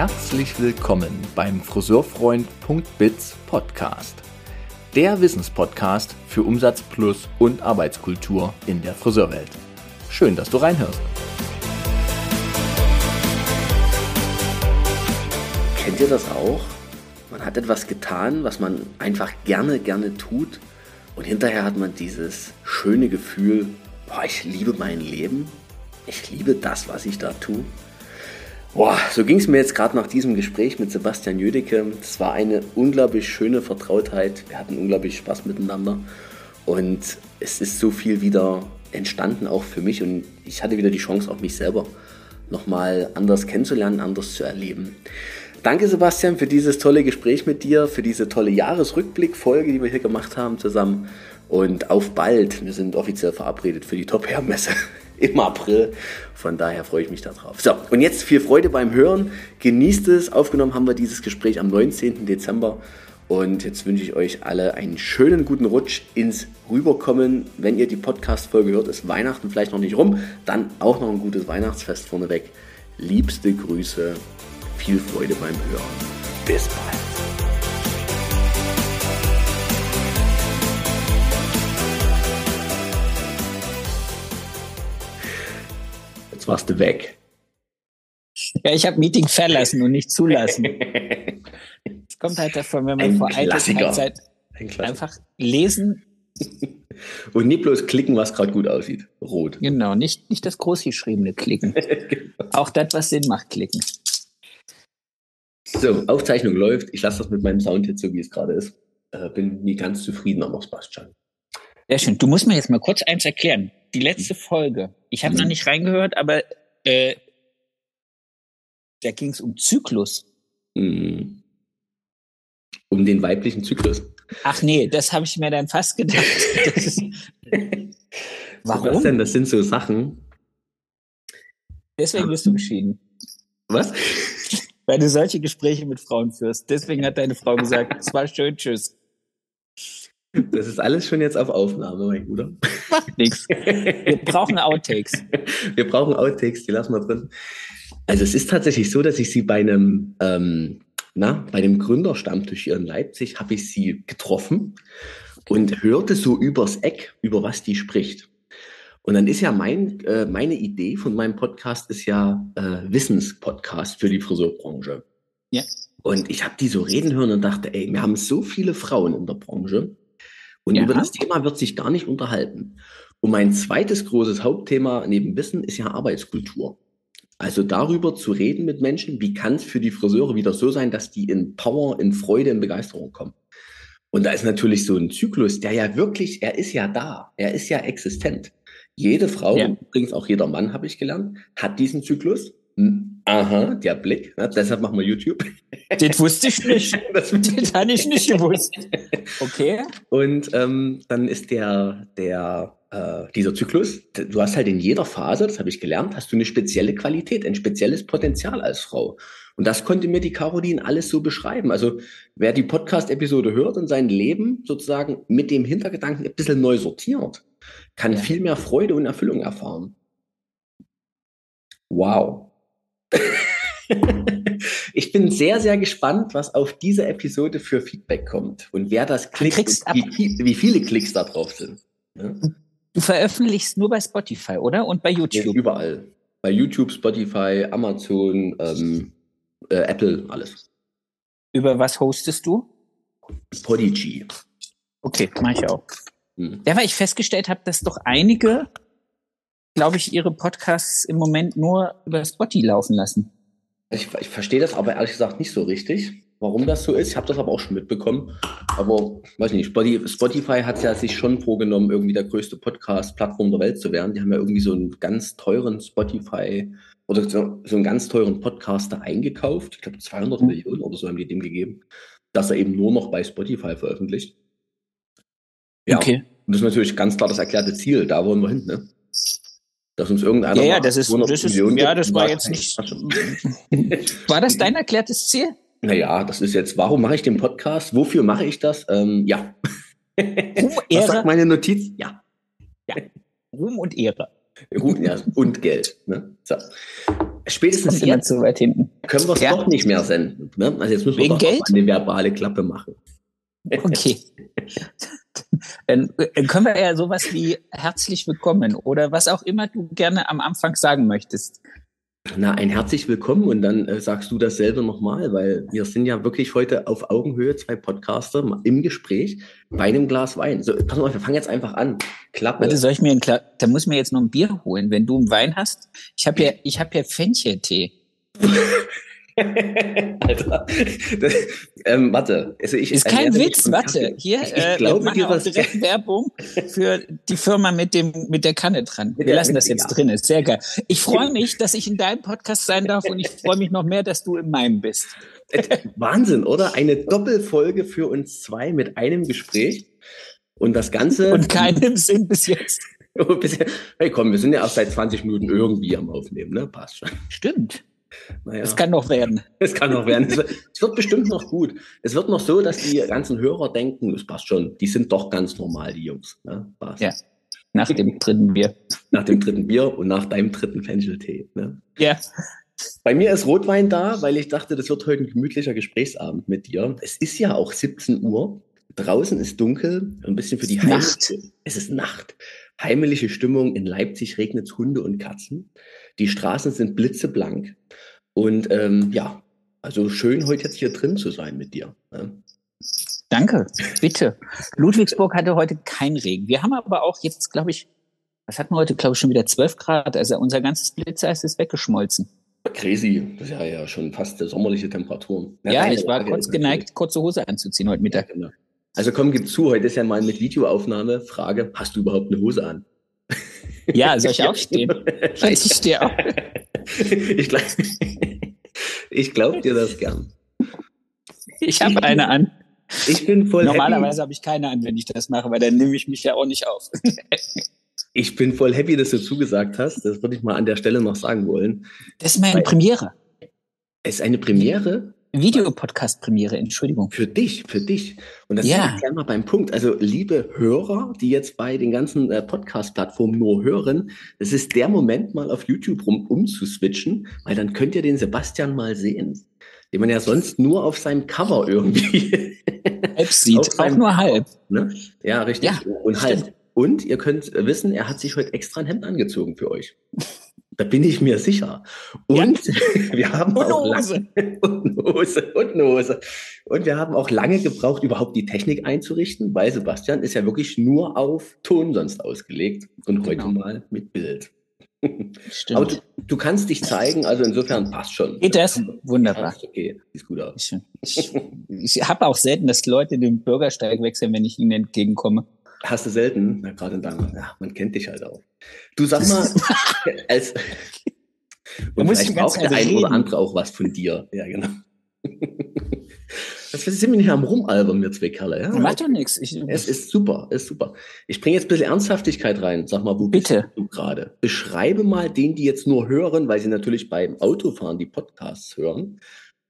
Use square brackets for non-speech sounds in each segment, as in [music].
Herzlich willkommen beim Friseurfreund.biz Podcast. Der Wissenspodcast für Umsatz plus und Arbeitskultur in der Friseurwelt. Schön, dass du reinhörst. Kennt ihr das auch? Man hat etwas getan, was man einfach gerne, gerne tut und hinterher hat man dieses schöne Gefühl, boah, ich liebe mein Leben, ich liebe das, was ich da tue. Boah, so ging es mir jetzt gerade nach diesem Gespräch mit Sebastian Jödecke. Es war eine unglaublich schöne Vertrautheit. Wir hatten unglaublich Spaß miteinander. Und es ist so viel wieder entstanden, auch für mich. Und ich hatte wieder die Chance, auch mich selber nochmal anders kennenzulernen, anders zu erleben. Danke, Sebastian, für dieses tolle Gespräch mit dir, für diese tolle Jahresrückblick-Folge, die wir hier gemacht haben zusammen. Und auf bald. Wir sind offiziell verabredet für die Top-Hair-Messe im April. Von daher freue ich mich darauf. So, und jetzt viel Freude beim Hören. Genießt es. Aufgenommen haben wir dieses Gespräch am 19. Dezember. Und jetzt wünsche ich euch alle einen schönen guten Rutsch ins Rüberkommen. Wenn ihr die Podcast-Folge hört, ist Weihnachten vielleicht noch nicht rum. Dann auch noch ein gutes Weihnachtsfest vorneweg. Liebste Grüße. Viel Freude beim Hören. Bis bald. Jetzt warst du weg. Ja, ich habe Meeting verlassen und nicht zulassen. Es [laughs] kommt halt davon, wenn man Ein vor Klassiker. Zeit Ein einfach lesen, [laughs] Und nicht bloß klicken, was gerade gut aussieht. Rot. genau, nicht, nicht das großgeschriebene klicken. [laughs] Auch das, was Sinn macht, klicken. So, Aufzeichnung läuft. Ich lasse das mit meinem Sound jetzt so, wie es gerade ist. Äh, bin nie ganz zufrieden, aber Sebastian. Sehr schön. Du musst mir jetzt mal kurz eins erklären. Die letzte Folge. Ich habe Mhm. noch nicht reingehört, aber äh, da ging es um Zyklus. Mhm. Um den weiblichen Zyklus. Ach nee, das habe ich mir dann fast gedacht. Ist, [laughs] warum? Sebastian, das sind so Sachen. Deswegen bist du geschieden. Was? Weil du solche Gespräche mit Frauen führst. Deswegen hat deine Frau gesagt, es war schön, tschüss. Das ist alles schon jetzt auf Aufnahme, mein Bruder. Macht nichts. Wir brauchen Outtakes. Wir brauchen Outtakes, die lassen wir drin. Also es ist tatsächlich so, dass ich sie bei einem, ähm, na, bei dem Gründerstammtisch hier in Leipzig habe ich sie getroffen und hörte so übers Eck, über was die spricht. Und dann ist ja mein, äh, meine Idee von meinem Podcast ist ja äh, Wissenspodcast für die Friseurbranche. Ja. Und ich habe die so reden hören und dachte, ey, wir haben so viele Frauen in der Branche und Ja. über das Thema wird sich gar nicht unterhalten. Und mein zweites großes Hauptthema neben Wissen ist ja Arbeitskultur. Also darüber zu reden mit Menschen, wie kann es für die Friseure wieder so sein, dass die in Power, in Freude, in Begeisterung kommen. Und da ist natürlich so ein Zyklus, der ja wirklich, er ist ja da, er ist ja existent. Jede Frau, Ja. übrigens auch jeder Mann, habe ich gelernt, hat diesen Zyklus. Hm, Aha, der Blick, ne? deshalb machen wir YouTube. [laughs] Das wusste ich nicht. [laughs] Das- Das habe ich nicht gewusst. Okay. Und ähm, dann ist der, der, äh, dieser Zyklus, du hast halt in jeder Phase, das habe ich gelernt, hast du eine spezielle Qualität, ein spezielles Potenzial als Frau. Und das konnte mir die Caroline alles so beschreiben. Also wer die Podcast-Episode hört und sein Leben sozusagen mit dem Hintergedanken ein bisschen neu sortiert, kann Ja. viel mehr Freude und Erfüllung erfahren. Wow. [laughs] Ich bin sehr, sehr gespannt, was auf diese Episode für Feedback kommt und wer das klickt wie, wie viele Klicks da drauf sind. Ja? Du veröffentlichst nur bei Spotify, oder? Und bei YouTube. Überall. Bei YouTube, Spotify, Amazon, ähm, äh, Apple, alles. Über was hostest du? Podigy. Okay, mache ich auch. Hm. Ja, weil ich festgestellt habe, dass doch einige, glaube ich, ihre Podcasts im Moment nur über Spotify laufen lassen. Ich, ich verstehe das aber ehrlich gesagt nicht so richtig, warum das so ist. Ich habe das aber auch schon mitbekommen. Aber weiß nicht, Spotify, hat ja sich schon vorgenommen, irgendwie der größte Podcast-Plattform der Welt zu werden. Die haben ja irgendwie so einen ganz teuren Spotify oder so, so einen ganz teuren Podcaster eingekauft. Ich glaube 200 Mhm. Millionen oder so haben die dem gegeben, dass er eben nur noch bei Spotify veröffentlicht. Ja, Okay. und das ist natürlich ganz klar das erklärte Ziel. Da wollen wir hin, ne? Dass uns irgendeiner Ja, ja, das ist, 200 das ist, Millionen ja, das war jetzt nicht. [laughs] War das dein erklärtes Ziel? Naja, das ist jetzt, warum mache ich den Podcast? Wofür mache ich das? Ähm, ja. Ruhm, Was sagt Ehre, meine Notiz? Ja. Ruhm und Ehre. Gut, ja, und Geld. Ne? So. Spätestens jetzt so weit hinten. können wir es ja. doch nicht mehr senden. Ne? Also jetzt müssen wir Wegen doch Geld? eine verbale Klappe machen. Okay. [laughs] Dann äh, können wir ja sowas wie herzlich willkommen oder was auch immer du gerne am Anfang sagen möchtest. Na, ein herzlich willkommen und dann äh, sagst du dasselbe nochmal, weil wir sind ja wirklich heute auf Augenhöhe, zwei Podcaster im Gespräch bei einem Glas Wein. So, pass mal, wir fangen jetzt einfach an. Klappe. Warte, soll ich mir ein Kla da muss ich mir jetzt noch ein Bier holen, wenn du einen Wein hast. Ich habe ja, ich habe ja Fencheltee. [laughs] [laughs] Alter, das, ähm, warte. Also ich, ist kein Witz, warte. Hier, ich äh, glaube, wir machen auch direkt [laughs] Werbung für die Firma mit dem mit der Kanne dran. Wir lassen das jetzt ja. drin, ist sehr geil. Ich freue mich, dass ich in deinem Podcast sein darf und ich freue mich noch mehr, dass du in meinem bist. Wahnsinn, oder? Eine Doppelfolge für uns zwei mit einem Gespräch und das Ganze. Und keinem Sinn bis jetzt. [laughs] hey komm, wir sind ja erst seit 20 Minuten irgendwie am Aufnehmen, ne? Passt schon. Stimmt. Naja. Es kann noch werden. [laughs] Es kann noch werden. Es wird, es wird, bestimmt noch gut. Es wird noch so, dass die ganzen Hörer denken, es passt schon, die sind doch ganz normal, die Jungs. Ne? Passt. Ja. Nach dem dritten Bier. Nach dem dritten Bier und nach deinem dritten Fencheltee. Ne? Ja. Bei mir ist Rotwein da, weil ich dachte, das wird heute ein gemütlicher Gesprächsabend mit dir. Es ist ja auch 17 Uhr. Draußen ist dunkel, ein bisschen für die Nacht. Es ist Nacht. Heimelige Stimmung. In Leipzig regnet es Hunde und Katzen. Die Straßen sind blitzeblank. Und ähm, ja, also schön, heute jetzt hier drin zu sein mit dir. Ne? Danke, bitte. Ludwigsburg hatte heute keinen Regen. Wir haben aber auch jetzt, glaube ich, was hatten wir heute, glaube ich, schon wieder 12 Grad. Also unser ganzes Blitzeis ist weggeschmolzen. Crazy, das ist ja, ja schon fast sommerliche Temperaturen. Ja, ja ich war kurz geneigt, kurze Hose anzuziehen heute Mittag. Genau. Also komm, gib zu, heute ist ja mal mit Videoaufnahme Frage, hast du überhaupt eine Hose an? Ja, soll ich aufstehen? [laughs] ich stehe auf. ich glaube ich glaub dir das gern. Ich habe eine an. Ich bin voll Normalerweise habe ich keine an, wenn ich das mache, weil dann nehme ich mich ja auch nicht auf. ich bin voll happy, dass du zugesagt hast. Das würde ich mal an der Stelle noch sagen wollen. Das ist meine weil Premiere. Es ist eine Premiere? Videopodcast-Premiere, Entschuldigung. Für dich, für dich. Und das ja. ist ja mal beim Punkt. Also, liebe Hörer, die jetzt bei den ganzen äh, Podcast-Plattformen nur hören, es ist der Moment, mal auf YouTube rum umzuswitchen, weil dann könnt ihr den Sebastian mal sehen. Den man ja sonst nur auf seinem Cover irgendwie [laughs] halb sieht. Auch nur halb. Ne? Ja, richtig. Ja, und halb. Und ihr könnt wissen, er hat sich heute extra ein Hemd angezogen für euch. [laughs] Da bin ich mir sicher. Und ja. [laughs] wir haben und auch Hose. Lange, [laughs] und Hose und Hose. Und wir haben auch lange gebraucht, überhaupt die Technik einzurichten, weil Sebastian ist ja wirklich nur auf Ton sonst ausgelegt und heute genau. mal mit Bild. Stimmt. Aber du, du, kannst dich zeigen, also insofern passt schon. Geht das? Wunderbar. Okay, sieht gut aus. Ich, ich, ich habe auch selten, dass Leute den Bürgersteig wechseln, wenn ich ihnen entgegenkomme. Hast du selten, na, gerade in deinem, ja, man kennt dich halt auch. Du sag mal, [laughs] als und muss vielleicht braucht der ein oder andere auch was von dir. Ja, genau. Das sind wir nicht am Rumalbern, wir zwei Kerle. Ja? Macht doch nichts. Es ist super, ist super. Ich bringe jetzt ein bisschen Ernsthaftigkeit rein. Sag mal, wo Bitte. bist du gerade? Beschreibe mal den, die jetzt nur hören, weil sie natürlich beim Autofahren die Podcasts hören.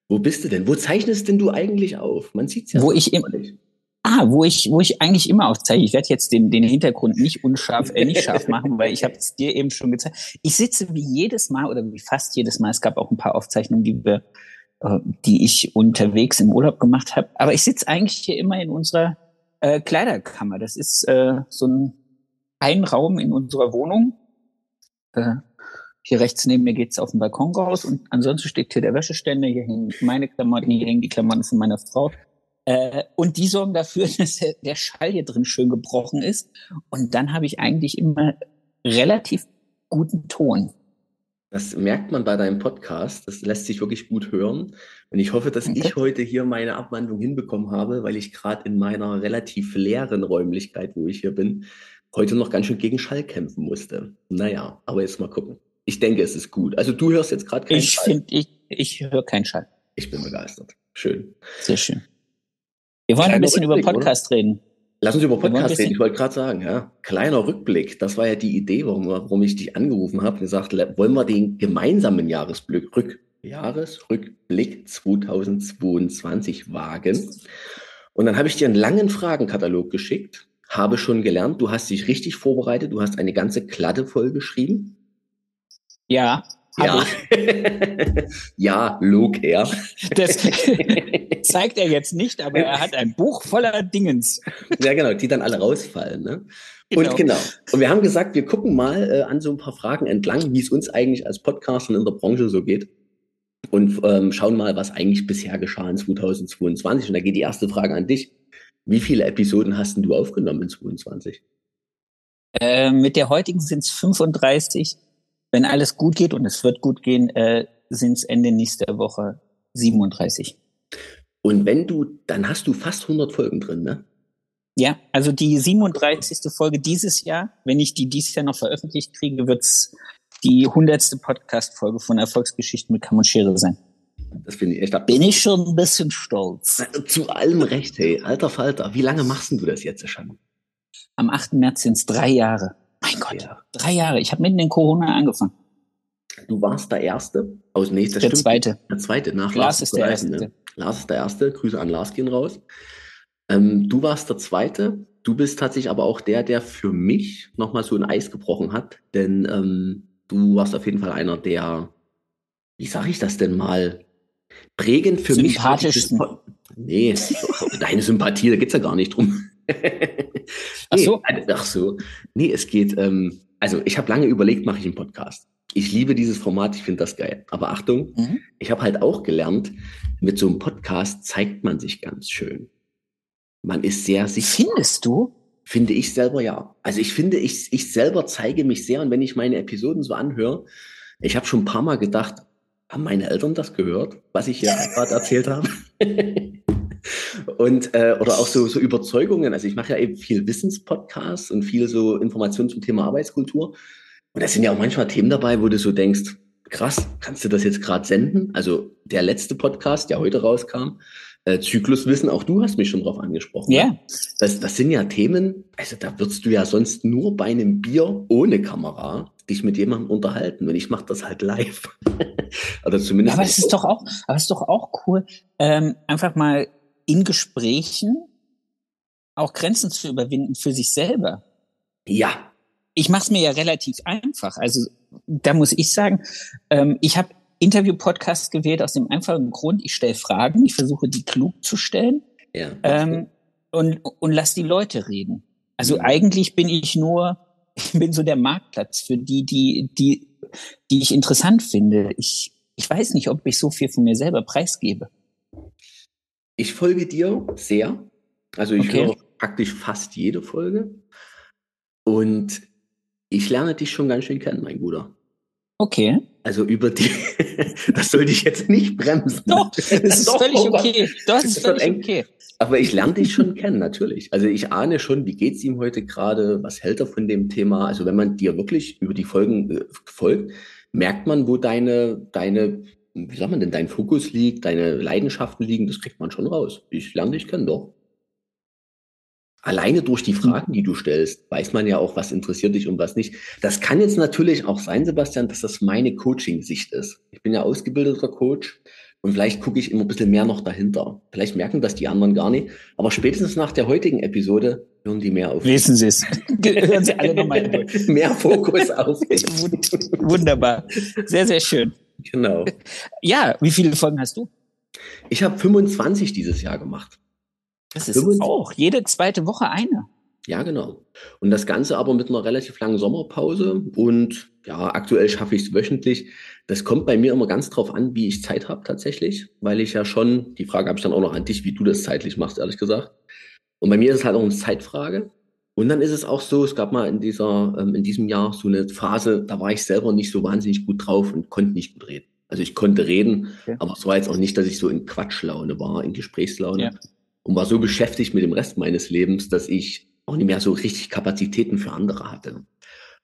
Wo bist du denn? Wo zeichnest denn du eigentlich auf? Man sieht's ja. Wo ich im, nicht. Ah, wo ich, wo ich eigentlich immer aufzeige. Ich werde jetzt den, den Hintergrund nicht unscharf, äh, nicht scharf machen, weil ich habe es dir eben schon gezeigt. Ich sitze wie jedes Mal oder wie fast jedes Mal. Es gab auch ein paar Aufzeichnungen, die wir, äh, die ich unterwegs im Urlaub gemacht habe. Aber ich sitze eigentlich hier immer in unserer äh, Kleiderkammer. Das ist äh, so ein, ein Raum in unserer Wohnung. Äh, hier rechts neben mir geht's auf den Balkon raus und ansonsten steht hier der Wäscheständer, hier hängen meine Klamotten, hier hängen die Klamotten von meiner Frau. Äh, und die sorgen dafür, [laughs] dass der Schall hier drin schön gebrochen ist. Und dann habe ich eigentlich immer relativ guten Ton. Das merkt man bei deinem Podcast. Das lässt sich wirklich gut hören. Und ich hoffe, dass okay. ich heute hier meine Abwandlung hinbekommen habe, weil ich gerade in meiner relativ leeren Räumlichkeit, wo ich hier bin, heute noch ganz schön gegen Schall kämpfen musste. Naja, aber jetzt mal gucken. Ich denke, es ist gut. Also du hörst jetzt gerade keinen ich Schall. Find, ich ich höre keinen Schall. Ich bin begeistert. Schön. Sehr schön. Wir wollen ein bisschen Rückblick, über Podcast oder? reden. Lass uns über Podcast reden. Ich wollte gerade sagen, ja, kleiner Rückblick. Das war ja die Idee, warum, warum ich dich angerufen habe und gesagt, wollen wir den gemeinsamen Jahresblick, Rück, Jahresrückblick 2022 wagen? Und dann habe ich dir einen langen Fragenkatalog geschickt, habe schon gelernt, du hast dich richtig vorbereitet, du hast eine ganze Kladde voll geschrieben. Ja. Ja, [laughs] ja, log er. Das [laughs] zeigt er jetzt nicht, aber er hat ein Buch voller Dingens. Ja, genau, die dann alle rausfallen. Ne? Genau. Und genau. Und wir haben gesagt, wir gucken mal äh, an so ein paar Fragen entlang, wie es uns eigentlich als Podcaster in der Branche so geht. Und ähm, schauen mal, was eigentlich bisher geschah in 2022. Und da geht die erste Frage an dich. Wie viele Episoden hast du aufgenommen in 2022? Äh, mit der heutigen sind es 35 wenn alles gut geht und es wird gut gehen, äh, sind es Ende nächster Woche 37. Und wenn du, dann hast du fast 100 Folgen drin, ne? Ja, also die 37. Folge dieses Jahr, wenn ich die dieses Jahr noch veröffentlicht kriege, wird's die 100. Podcast-Folge von Erfolgsgeschichten mit Kamm und Schere sein. Das finde ich echt. Ab Bin ich schon ein bisschen stolz. Zu allem recht, hey. Alter Falter, wie lange machst du das jetzt schon? Am 8. März sind es drei Jahre. Mein Gott, ja. drei Jahre. Ich habe mitten in Corona angefangen. Du warst der Erste aus nächster Der stimmt. zweite. Der zweite nach Lars, Lars ist der Erste. Ne? Lars ist der Erste. Grüße an Lars gehen raus. Ähm, du warst der Zweite. Du bist tatsächlich aber auch der, der für mich nochmal so ein Eis gebrochen hat. Denn ähm, du warst auf jeden Fall einer der, wie sage ich das denn mal, prägend für mich. Sympathischen. Nee, [laughs] deine Sympathie, da geht's ja gar nicht drum. Ach so. Nee, ach so. Nee, es geht, ähm, also ich habe lange überlegt, mache ich einen Podcast. Ich liebe dieses Format, ich finde das geil. Aber Achtung, mhm. ich habe halt auch gelernt, mit so einem Podcast zeigt man sich ganz schön. Man ist sehr sichtbar. Findest du? Finde ich selber ja. Also ich finde, ich, ich selber zeige mich sehr und wenn ich meine Episoden so anhöre, ich habe schon ein paar Mal gedacht, haben meine Eltern das gehört, was ich hier [laughs] gerade erzählt habe? [laughs] und äh, oder auch so, so Überzeugungen. Also ich mache ja eben viel Wissenspodcasts und viel so Informationen zum Thema Arbeitskultur. Und da sind ja auch manchmal Themen dabei, wo du so denkst, krass, kannst du das jetzt gerade senden? Also der letzte Podcast, der heute rauskam, äh, Zykluswissen, auch du hast mich schon drauf angesprochen. Ja. Ne? Das, das sind ja Themen, also da würdest du ja sonst nur bei einem Bier ohne Kamera dich mit jemandem unterhalten. Und ich mache das halt live. [laughs] Oder zumindest. Aber es ist doch auch, aber es ist doch auch cool, ähm, einfach mal in Gesprächen auch Grenzen zu überwinden für sich selber. Ja. Ich mache es mir ja relativ einfach. Also da muss ich sagen, ähm, ich habe Interview-Podcast gewählt aus dem einfachen Grund, ich stelle Fragen, ich versuche die klug zu stellen ja, ähm, und, und lass die Leute reden. Also mhm. eigentlich bin ich nur, [laughs] ich bin so der Marktplatz für die, die, die, die ich interessant finde. Ich, ich weiß nicht, ob ich so viel von mir selber preisgebe. Ich folge dir sehr. Also ich okay. höre praktisch fast jede Folge. Und ich lerne dich schon ganz schön kennen, mein Bruder. Okay. Also über die, [laughs] das sollte ich jetzt nicht bremsen. Doch, das ist [laughs] Doch, völlig okay. Das ist völlig okay. Aber ich lerne dich schon kennen, natürlich. Also ich ahne schon, wie geht's ihm heute gerade, was hält er von dem Thema. Also wenn man dir wirklich über die Folgen äh, folgt, merkt man, wo deine, deine wie sagt man denn, dein Fokus liegt, deine Leidenschaften liegen, das kriegt man schon raus. Ich lerne dich kennen, doch. Alleine durch die Fragen, die du stellst, weiß man ja auch, was interessiert dich und was nicht. Das kann jetzt natürlich auch sein, Sebastian, dass das meine Coaching-Sicht ist. Ich bin ja ausgebildeter Coach und vielleicht gucke ich immer ein bisschen mehr noch dahinter. Vielleicht merken das die anderen gar nicht. Aber spätestens nach der heutigen Episode hören die mehr auf. Wissen Sie es. [laughs] hören Sie alle nochmal. mehr Fokus auf. [laughs] Wunderbar. Sehr, sehr schön. Genau. [laughs] Ja, wie viele Folgen hast du? Ich habe 25 dieses Jahr gemacht. Das ist 25. auch jede zweite Woche eine. Ja, genau. Und das Ganze aber mit einer relativ langen Sommerpause. Und ja, aktuell schaffe ich es wöchentlich. Das kommt bei mir immer ganz drauf an, wie ich Zeit habe tatsächlich, weil ich ja schon, die Frage habe ich dann auch noch an dich, wie du das zeitlich machst, ehrlich gesagt. Und bei mir ist es halt auch eine Zeitfrage. Und dann ist es auch so, es gab mal in dieser, ähm, in diesem Jahr so eine Phase, da war ich selber nicht so wahnsinnig gut drauf und konnte nicht gut reden. Also ich konnte reden, okay. aber es war jetzt auch nicht, dass ich so in Quatschlaune war, in Gesprächslaune. Ja. Und war so beschäftigt mit dem Rest meines Lebens, dass ich auch nicht mehr so richtig Kapazitäten für andere hatte.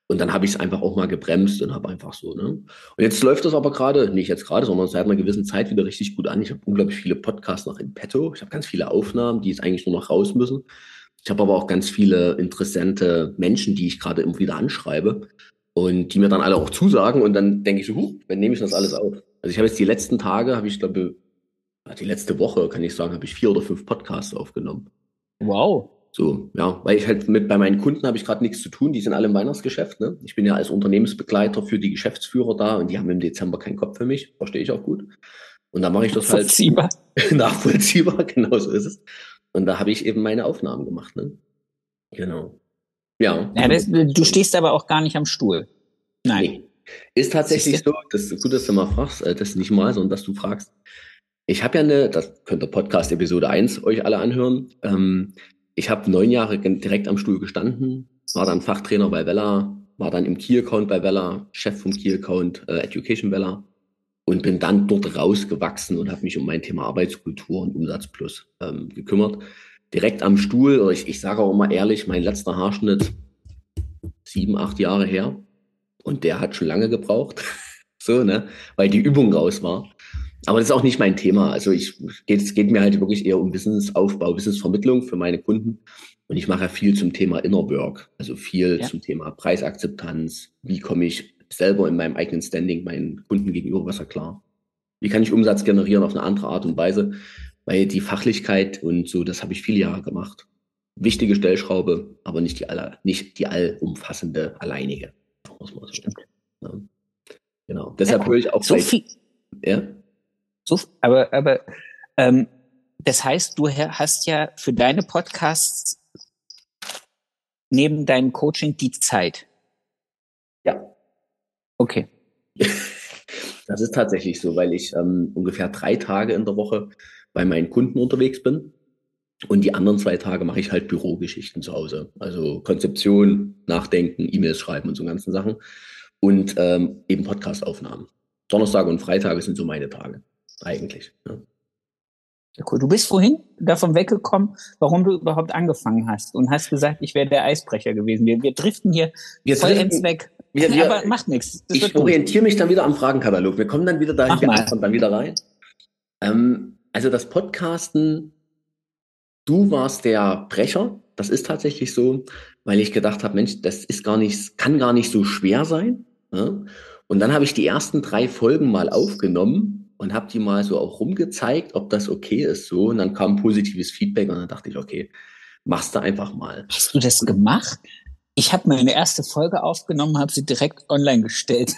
Und dann habe ich es einfach auch mal gebremst und habe einfach so, ne? Und jetzt läuft das aber gerade, nicht jetzt gerade, sondern seit einer gewissen Zeit wieder richtig gut an. Ich habe unglaublich viele Podcasts noch in petto. Ich habe ganz viele Aufnahmen, die jetzt eigentlich nur noch raus müssen. Ich habe aber auch ganz viele interessante Menschen, die ich gerade immer wieder anschreibe und die mir dann alle auch zusagen und dann denke ich so, huch, dann nehme ich das alles auf. Also ich habe jetzt die letzten Tage, habe ich glaube, die letzte Woche, kann ich sagen, habe ich vier oder fünf Podcasts aufgenommen. Wow. So, ja, weil ich halt mit bei meinen Kunden habe ich gerade nichts zu tun, die sind alle im Weihnachtsgeschäft. Ne? Ich bin ja als Unternehmensbegleiter für die Geschäftsführer da und die haben im Dezember keinen Kopf für mich, verstehe ich auch gut. Und da mache ich das halt Nachvollziehbar. [laughs] nachvollziehbar, [laughs] genau so ist es. Und da habe ich eben meine Aufnahmen gemacht. Ne? Genau. Ja. ja das, du stehst aber auch gar nicht am Stuhl. Nein. Nee. Ist tatsächlich so, das ist gut, dass du mal fragst, äh, das nicht mal, sondern dass du fragst. Ich habe ja eine, das könnt ihr Podcast Episode 1 euch alle anhören. Ähm, ich habe neun Jahre direkt am Stuhl gestanden, war dann Fachtrainer bei Vella, war dann im Key Account bei Vella, Chef vom Key Account äh, Education Vella und bin dann dort rausgewachsen und habe mich um mein Thema Arbeitskultur und Umsatz Plus ähm, gekümmert. Direkt am Stuhl, oder ich, ich sage auch immer ehrlich, mein letzter Haarschnitt sieben, acht Jahre her und der hat schon lange gebraucht, [laughs] so ne, weil die Übung raus war. Aber das ist auch nicht mein Thema. Also ich, es geht mir halt wirklich eher um Wissensaufbau, Wissensvermittlung für meine Kunden. Und ich mache ja viel zum Thema Inner Work, also viel ja. zum Thema Preisakzeptanz. Wie komme ich selber in meinem eigenen Standing meinen Kunden gegenüber besser klar? Wie kann ich Umsatz generieren auf eine andere Art und Weise? Weil die Fachlichkeit und so, das habe ich viele Jahre gemacht. Wichtige Stellschraube, aber nicht die aller, nicht die allumfassende alleinige. Muss man so. Stimmt. Ja. Genau. Deshalb ja, höre ich auch so viel. Ja? So, aber, aber ähm, das heißt, du hast ja für deine Podcasts neben deinem Coaching die Zeit. Ja. Okay. [laughs] Das ist tatsächlich so, weil ich ähm, ungefähr drei Tage in der Woche bei meinen Kunden unterwegs bin. Und die anderen zwei Tage mache ich halt Bürogeschichten zu Hause. Also Konzeption, Nachdenken, E-Mails schreiben und so ganzen Sachen. Und ähm, eben Podcastaufnahmen. Donnerstag und Freitage sind so meine Tage eigentlich. Ja. Ja, cool. Du bist vorhin davon weggekommen, warum du überhaupt angefangen hast und hast gesagt, ich wäre der Eisbrecher gewesen. Wir, wir driften hier wir vollends weg. Wir, wir, aber macht nichts. Ich orientiere mich dann wieder am Fragenkatalog. Wir kommen dann wieder dahin, wir dann wieder rein. Ähm, also das Podcasten, du warst der Brecher. Das ist tatsächlich so, weil ich gedacht habe, Mensch, das ist gar nicht, kann gar nicht so schwer sein. Ja? Und dann habe ich die ersten drei Folgen mal aufgenommen und habe die mal so auch rumgezeigt, ob das okay ist so. Und dann kam positives Feedback und dann dachte ich, okay, machst du einfach mal. Hast du das gemacht? Ich habe meine erste Folge aufgenommen, habe sie direkt online gestellt.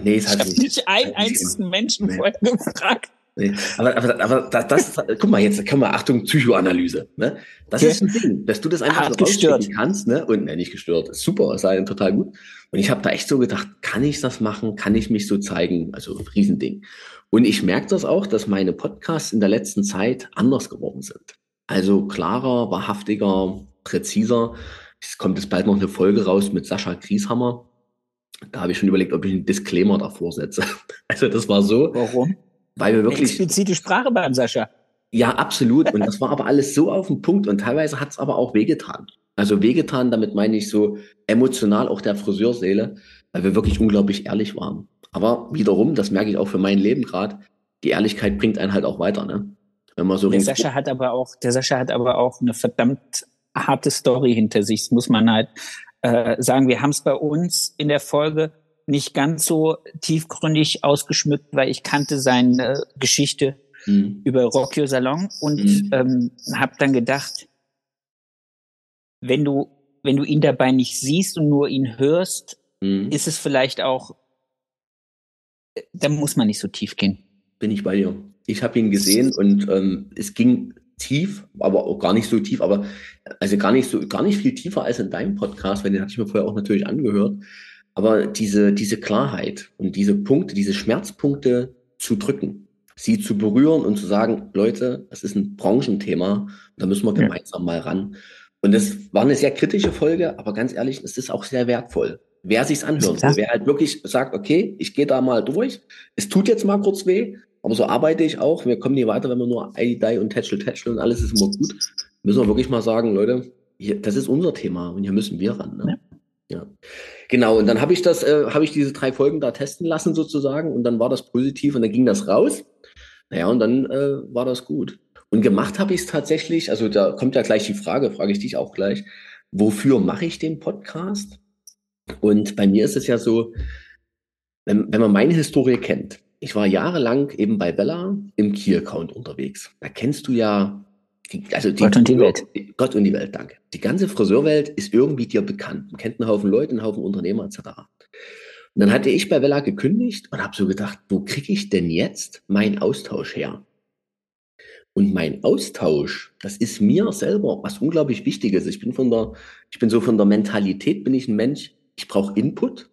Nee, das ich habe nicht einen einzigen Menschen nee. vorher gefragt. Nee. Aber, aber, aber das, das, guck mal, jetzt können wir, Achtung, Psychoanalyse. Ne? Das okay. ist ein Ding, dass du das einfach so rausschicken kannst, ne? Und ne, nicht gestört. Super, es sei total gut. Und ich habe da echt so gedacht, kann ich das machen? Kann ich mich so zeigen? Also Riesending. Und ich merke das auch, dass meine Podcasts in der letzten Zeit anders geworden sind. Also klarer, wahrhaftiger, präziser. Es kommt jetzt bald noch eine Folge raus mit Sascha Grieshammer. Da habe ich schon überlegt, ob ich einen Disclaimer davor setze. [laughs] Also das war so. Warum? Weil wir wirklich. Explizite Sprache beim Sascha. Ja, absolut. Und das war aber alles so auf den Punkt und teilweise hat es aber auch wehgetan. Also wehgetan, damit meine ich so emotional auch der Friseurseele, weil wir wirklich unglaublich ehrlich waren. Aber wiederum, das merke ich auch für mein Leben gerade, die Ehrlichkeit bringt einen halt auch weiter, ne? Wenn man so der Sascha hat aber auch, der Sascha hat aber auch eine verdammt harte Story hinter sich. Das muss man halt äh, sagen. Wir haben es bei uns in der Folge nicht ganz so tiefgründig ausgeschmückt, weil ich kannte seine Geschichte mhm. über Rockio Salon und mhm. ähm, habe dann gedacht, wenn du wenn du ihn dabei nicht siehst und nur ihn hörst, mhm. ist es vielleicht auch da muss man nicht so tief gehen. Bin ich bei dir. Ich habe ihn gesehen und ähm, es ging tief, aber auch gar nicht so tief, aber also gar nicht so, gar nicht viel tiefer als in deinem Podcast, weil den hatte ich mir vorher auch natürlich angehört. Aber diese, diese Klarheit und diese Punkte, diese Schmerzpunkte zu drücken, sie zu berühren und zu sagen, Leute, das ist ein Branchenthema, da müssen wir gemeinsam ja. mal ran. Und das war eine sehr kritische Folge, aber ganz ehrlich, es ist auch sehr wertvool wer sich's anhört. Wer halt wirklich sagt, okay, ich gehe da mal durch, es tut jetzt mal kurz weh, aber so arbeite ich auch. Wir kommen nie weiter, wenn wir nur ID und Tätschel, Tätschel und alles ist immer gut. Müssen wir wirklich mal sagen, Leute, hier, das ist unser Thema und hier müssen wir ran. Ne? Ja. ja. Genau, und dann habe ich das, äh, habe ich diese drei Folgen da testen lassen sozusagen und dann war das positiv und dann ging das raus. Naja, und dann äh, war das gut. Und gemacht habe ich es tatsächlich, also da kommt ja gleich die Frage, frage ich dich auch gleich, wofür mache ich den Podcast? Und bei mir ist es ja so, wenn, wenn man meine Historie kennt, ich war jahrelang eben bei Bella im Key-Account unterwegs. Da kennst du ja Die, also die, Gott und die Welt. Gott und die Welt, danke. Die ganze Friseurwelt ist irgendwie dir bekannt. Man kennt einen Haufen Leute, einen Haufen Unternehmer etc. Und dann hatte ich bei Vella gekündigt und habe so gedacht, wo kriege ich denn jetzt meinen Austausch her? Und mein Austausch, das ist mir selber was unglaublich Wichtiges. Ich bin von der, ich bin so von der Mentalität, bin ich ein Mensch, ich brauche Input.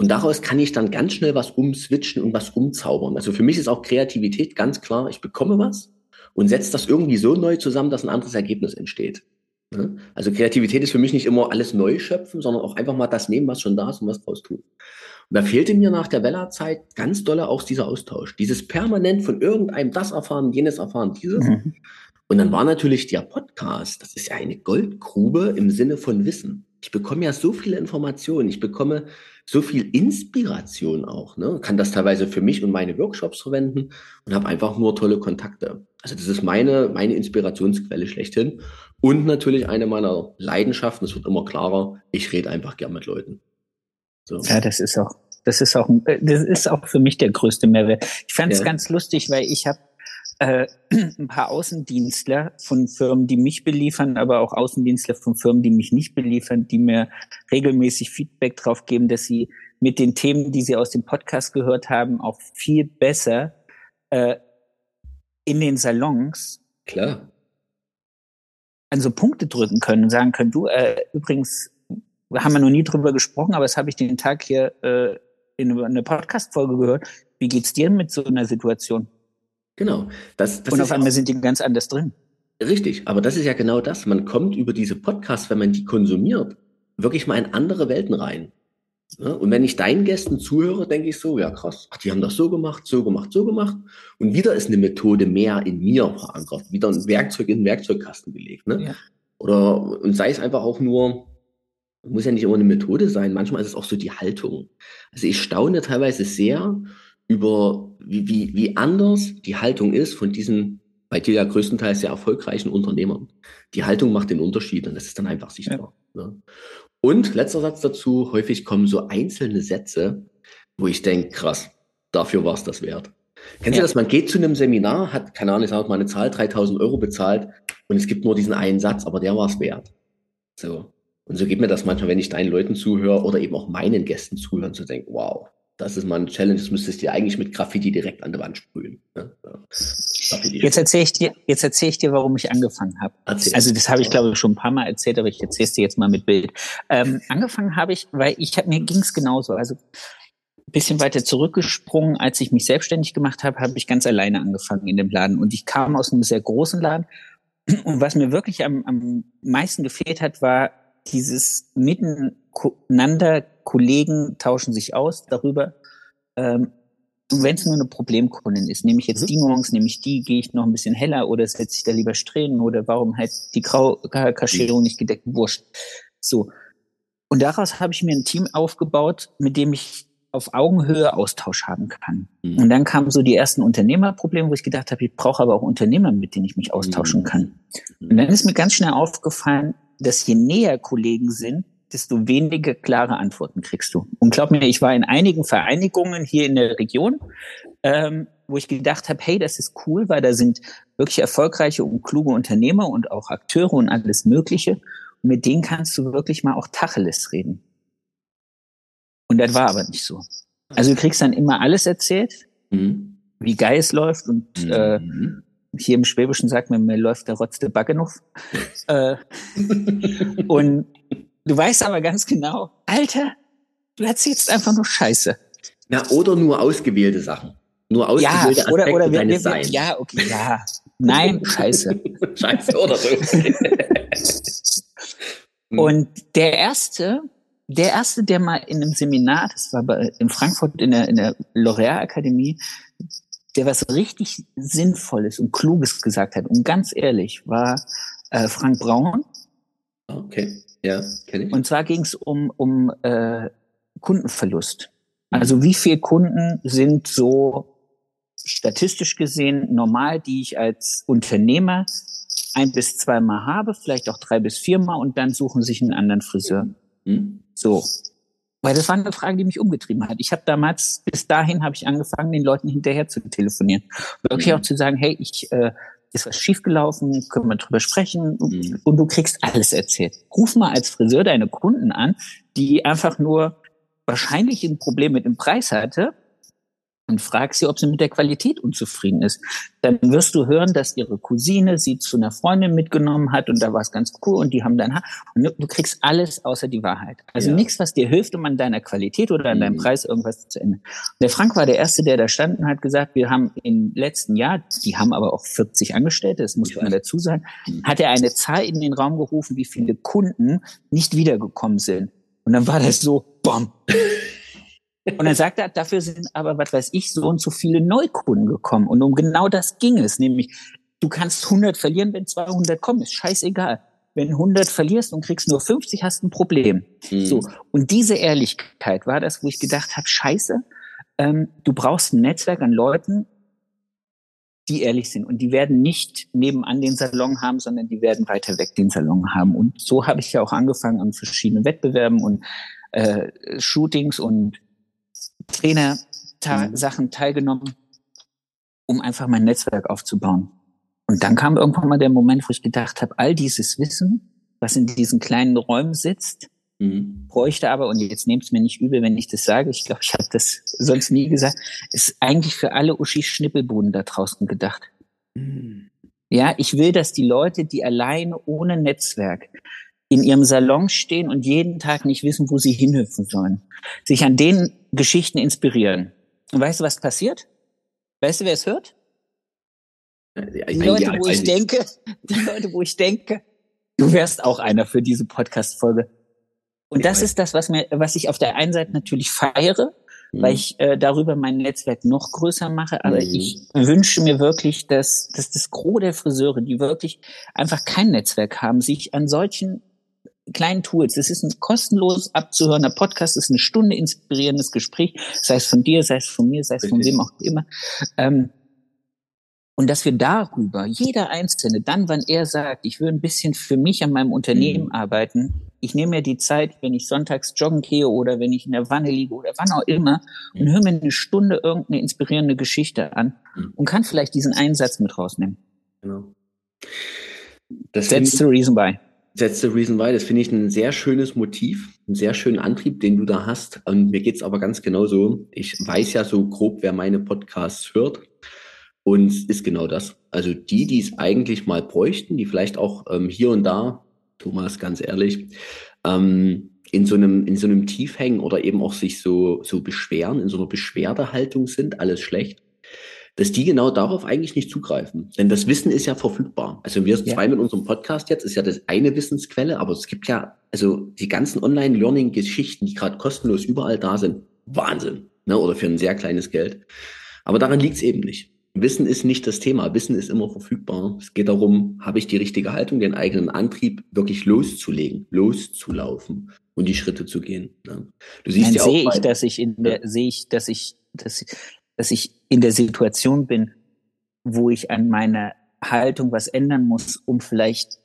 Und daraus kann ich dann ganz schnell was umswitchen und was umzaubern. Also für mich ist auch Kreativität ganz klar, ich bekomme was und setze das irgendwie so neu zusammen, dass ein anderes Ergebnis entsteht. Ne? Also Kreativität ist für mich nicht immer alles neu schöpfen, sondern auch einfach mal das nehmen, was schon da ist und was draus tun. Und da fehlte mir nach der Wella-Zeit ganz dolle auch dieser Austausch. Dieses permanent von irgendeinem das erfahren, jenes erfahren, dieses. Mhm. Und dann war natürlich der Podcast, das ist ja eine Goldgrube im Sinne von Wissen. Ich bekomme ja so viele Informationen, ich bekomme so viel Inspiration auch, ne? kann das teilweise für mich und meine Workshops verwenden und habe einfach nur tolle Kontakte. Also das ist meine, meine Inspirationsquelle schlechthin und natürlich eine meiner Leidenschaften, es wird immer klarer, ich rede einfach gern mit Leuten. So. Ja, das ist auch, das ist auch, das ist auch für mich der größte Mehrwert. Ich fand es ja. ganz lustig, weil ich habe äh, [clears throat] ein paar Außendienstler von Firmen, die mich beliefern, aber auch Außendienstler von Firmen, die mich nicht beliefern, die mir regelmäßig Feedback drauf geben, dass sie mit den Themen, die sie aus dem Podcast gehört haben, auch viel besser äh, in den Salons Klar. an so Punkte drücken können und sagen können, du, äh, übrigens, haben wir noch nie drüber gesprochen, aber das habe ich den Tag hier äh, in einer Podcast-Folge gehört. Wie geht's dir mit so einer Situation? Genau. Das, das Und auf einmal sind die ganz anders drin. Richtig, aber das ist ja genau das. Man kommt über diese Podcasts, wenn man die konsumiert, wirklich mal in andere Welten rein. Und wenn ich deinen Gästen zuhöre, denke ich so, ja krass, ach, die haben das so gemacht, so gemacht, so gemacht. Und wieder ist eine Methode mehr in mir verankert, wieder ein Werkzeug in den Werkzeugkasten gelegt. Ne? Ja. Oder und sei es einfach auch nur, muss ja nicht immer eine Methode sein, manchmal ist es auch so die Haltung. Also ich staune teilweise sehr über, wie, wie, wie anders die Haltung ist von diesen bei dir ja größtenteils sehr erfolgreichen Unternehmern. Die Haltung macht den Unterschied und das ist dann einfach sichtbar. Ja. Ne? Und letzter Satz dazu, häufig kommen so einzelne Sätze, wo ich denke, krass, dafür war es das wert. Kennst ja. du das? Man geht zu einem Seminar, hat, keine Ahnung, ich sage mal eine Zahl, 3000 Euro bezahlt und es gibt nur diesen einen Satz, aber der war es wert. So. Und so geht mir das manchmal, wenn ich deinen Leuten zuhöre oder eben auch meinen Gästen zuhören, zu denken, wow, das ist mal eine Challenge, das müsstest du eigentlich mit Graffiti direkt an der Wand sprühen. Ja, Jetzt erzähle ich dir, jetzt erzähle ich dir, warum ich angefangen habe. Also das habe ich glaube ich schon ein paar Mal erzählt, aber ich erzähle es dir jetzt mal mit Bild. Ähm, angefangen habe ich, weil ich hab, mir ging es genauso. Also ein bisschen weiter zurückgesprungen, als ich mich selbstständig gemacht habe, habe ich ganz alleine angefangen in dem Laden und ich kam aus einem sehr großen Laden und was mir wirklich am, am meisten gefehlt hat, war dieses Miteinander, Kollegen tauschen sich aus darüber. Ähm, wenn es nur eine Problemkundin ist, nehme ich jetzt die Nuance, nehme ich die, gehe ich noch ein bisschen heller oder setze ich da lieber Strähnen oder warum halt die Graukaschierung nicht gedeckt, wurscht. So. Und daraus habe ich mir ein Team aufgebaut, mit dem ich auf Augenhöhe Austausch haben kann. Mhm. Und dann kamen so die ersten Unternehmerprobleme, wo ich gedacht habe, ich brauche aber auch Unternehmer, mit denen ich mich austauschen mhm. kann. Und dann ist mir ganz schnell aufgefallen, dass je näher Kollegen sind, desto weniger klare Antworten kriegst du. Und glaub mir, ich war in einigen Vereinigungen hier in der Region, ähm, wo ich gedacht habe, hey, das ist cool, weil da sind wirklich erfolgreiche und kluge Unternehmer und auch Akteure und alles Mögliche. Und mit denen kannst du wirklich mal auch Tacheles reden. Und das war aber nicht so. Also du kriegst dann immer alles erzählt, mhm. wie geil es läuft und mhm. äh, hier im Schwäbischen sagt man, mir läuft der Rotz der Backe [laughs] äh, und du weißt aber ganz genau, Alter, du erzählst einfach nur Scheiße. Na, oder nur ausgewählte Sachen. Nur ausgewählte ja, oder, Aspekte oder wir, deines wir, Seins. Ja, okay, ja. Nein, Scheiße. [laughs] Scheiße oder so. [laughs] und der erste, der erste, der mal in einem Seminar, das war bei, in Frankfurt in der, in der L'Oréal Akademie, der was richtig Sinnvolles und Kluges gesagt hat. Und ganz ehrlich, war äh, Frank Braun. Okay, ja, kenne ich. Und zwar ging es um, um äh, Kundenverlust. Also wie viele Kunden sind so statistisch gesehen normal, die ich als Unternehmer ein bis zweimal habe, vielleicht auch drei bis viermal und dann suchen sich einen anderen Friseur. Mhm. So. Weil das war eine Frage, die mich umgetrieben hat. Ich habe damals, bis dahin habe ich angefangen, den Leuten hinterher zu telefonieren. Wirklich mhm. auch zu sagen, hey, ich äh, ist was schiefgelaufen, können wir drüber sprechen mhm. und du kriegst alles erzählt. Ruf mal als Friseur deine Kunden an, die einfach nur wahrscheinlich ein Problem mit dem Preis hatte und frag sie, ob sie mit der Qualität unzufrieden ist. Dann wirst du hören, dass ihre Cousine sie zu einer Freundin mitgenommen hat und da war es ganz cool und die haben Haar. Und du kriegst alles außer die Wahrheit. Also ja. nichts, was dir hilft, um an deiner Qualität oder an deinem mhm. Preis irgendwas zu ändern. Der Frank war der Erste, der da stand und hat gesagt, wir haben im letzten Jahr, die haben aber auch 40 Angestellte, das muss man dazu sagen, mhm. hat er eine Zahl in den Raum gerufen, wie viele Kunden nicht wiedergekommen sind. Und dann war das so, bom. Und dann sagt er, dafür sind aber, was weiß ich, so und so viele Neukunden gekommen. Und um genau das ging es, nämlich, du kannst 100 verlieren, wenn 200 kommen, ist scheißegal. Wenn 100 verlierst und kriegst nur 50, hast du ein Problem. Mhm. So. Und diese Ehrlichkeit war das, wo ich gedacht habe, scheiße, ähm, du brauchst ein Netzwerk an Leuten, die ehrlich sind. Und die werden nicht nebenan den Salon haben, sondern die werden weiter weg den Salon haben. Und so habe ich ja auch angefangen an verschiedenen Wettbewerben und äh, Shootings und Trainer-Sachen mhm. teilgenommen, um einfach mein Netzwerk aufzubauen. Und dann kam irgendwann mal der Moment, wo ich gedacht habe, all dieses Wissen, was in diesen kleinen Räumen sitzt, mhm. bräuchte aber, und jetzt nehmt es mir nicht übel, wenn ich das sage, ich glaube, ich habe das sonst nie gesagt, ist eigentlich für alle Uschi Schnippelboden da draußen gedacht. Mhm. Ja, ich will, dass die Leute, die alleine ohne Netzwerk in ihrem Salon stehen und jeden Tag nicht wissen, wo sie hinhüpfen sollen, sich an den Geschichten inspirieren. Und weißt du, was passiert? Weißt du, wer es hört? Die Leute, wo ich denke, [laughs] die Leute, wo ich denke, du wärst auch einer für diese Podcast-Folge. Und das ist das, was mir, was ich auf der einen Seite natürlich feiere, mhm. weil ich äh, darüber mein Netzwerk noch größer mache. Aber mhm. ich wünsche mir wirklich, dass, dass das Gros der Friseure, die wirklich einfach kein Netzwerk haben, sich an solchen kleinen Tools. Es ist ein kostenlos abzuhörender Podcast, es ist eine Stunde inspirierendes Gespräch, sei es von dir, sei es von mir, sei es von wem auch immer. Ähm, und dass wir darüber, jeder Einzelne, dann, wann er sagt, ich will ein bisschen für mich an meinem Unternehmen mhm. arbeiten, ich nehme mir die Zeit, wenn ich sonntags joggen gehe oder wenn ich in der Wanne liege oder wann auch immer mhm. und höre mir eine Stunde irgendeine inspirierende Geschichte an mhm. und kann vielleicht diesen Einsatz mit rausnehmen. Genau. Das That's the reason why. That's the reason why. Das finde ich ein sehr schönes Motiv, einen sehr schönen Antrieb, den du da hast. Und mir geht's aber ganz genauso. Ich weiß ja so grob, wer meine Podcasts hört. Und es ist genau das. Also die, die es eigentlich mal bräuchten, die vielleicht auch ähm, hier und da, Thomas, ganz ehrlich, ähm, in so einem, in so einem Tief hängen oder eben auch sich so, so beschweren, in so einer Beschwerdehaltung sind, alles schlecht dass die genau darauf eigentlich nicht zugreifen. Denn das Wissen ist ja verfügbar. Also wir ja. zwei mit unserem Podcast jetzt ist ja das eine Wissensquelle, aber es gibt ja, also die ganzen Online-Learning-Geschichten, die gerade kostenlos überall da sind, Wahnsinn. Ne? Oder für ein sehr kleines Geld. Aber daran liegt es eben nicht. Wissen ist nicht das Thema. Wissen ist immer verfügbar. Es geht darum, habe ich die richtige Haltung, den eigenen Antrieb wirklich loszulegen, loszulaufen und die Schritte zu gehen. Ne? Du siehst Dann ja auch sehe ich, dass ich in der, sehe ich, dass ich, dass ich, dass ich in der Situation bin, wo ich an meiner Haltung was ändern muss, um vielleicht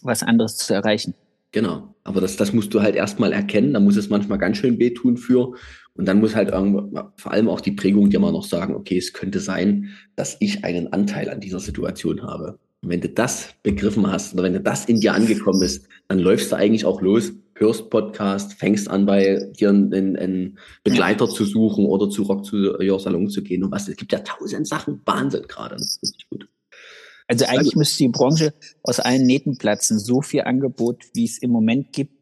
was anderes zu erreichen. Genau. Aber das, das musst du halt erstmal erkennen. Da muss es manchmal ganz schön wehtun für. Und dann muss halt vor allem auch die Prägung dir mal noch sagen, okay, es könnte sein, dass ich einen Anteil an dieser Situation habe. Und wenn du das begriffen hast oder wenn du das in dir angekommen ist, dann läufst du eigentlich auch los hörst Podcast, fängst an, bei dir einen, einen Begleiter ja. zu suchen oder zu Rock zu Your Salon zu gehen und was. Es gibt ja tausend Sachen. Wahnsinn gerade. Das ist richtig gut. Also eigentlich also, müsste die Branche aus allen Nähten platzen. So viel Angebot, wie es im Moment gibt,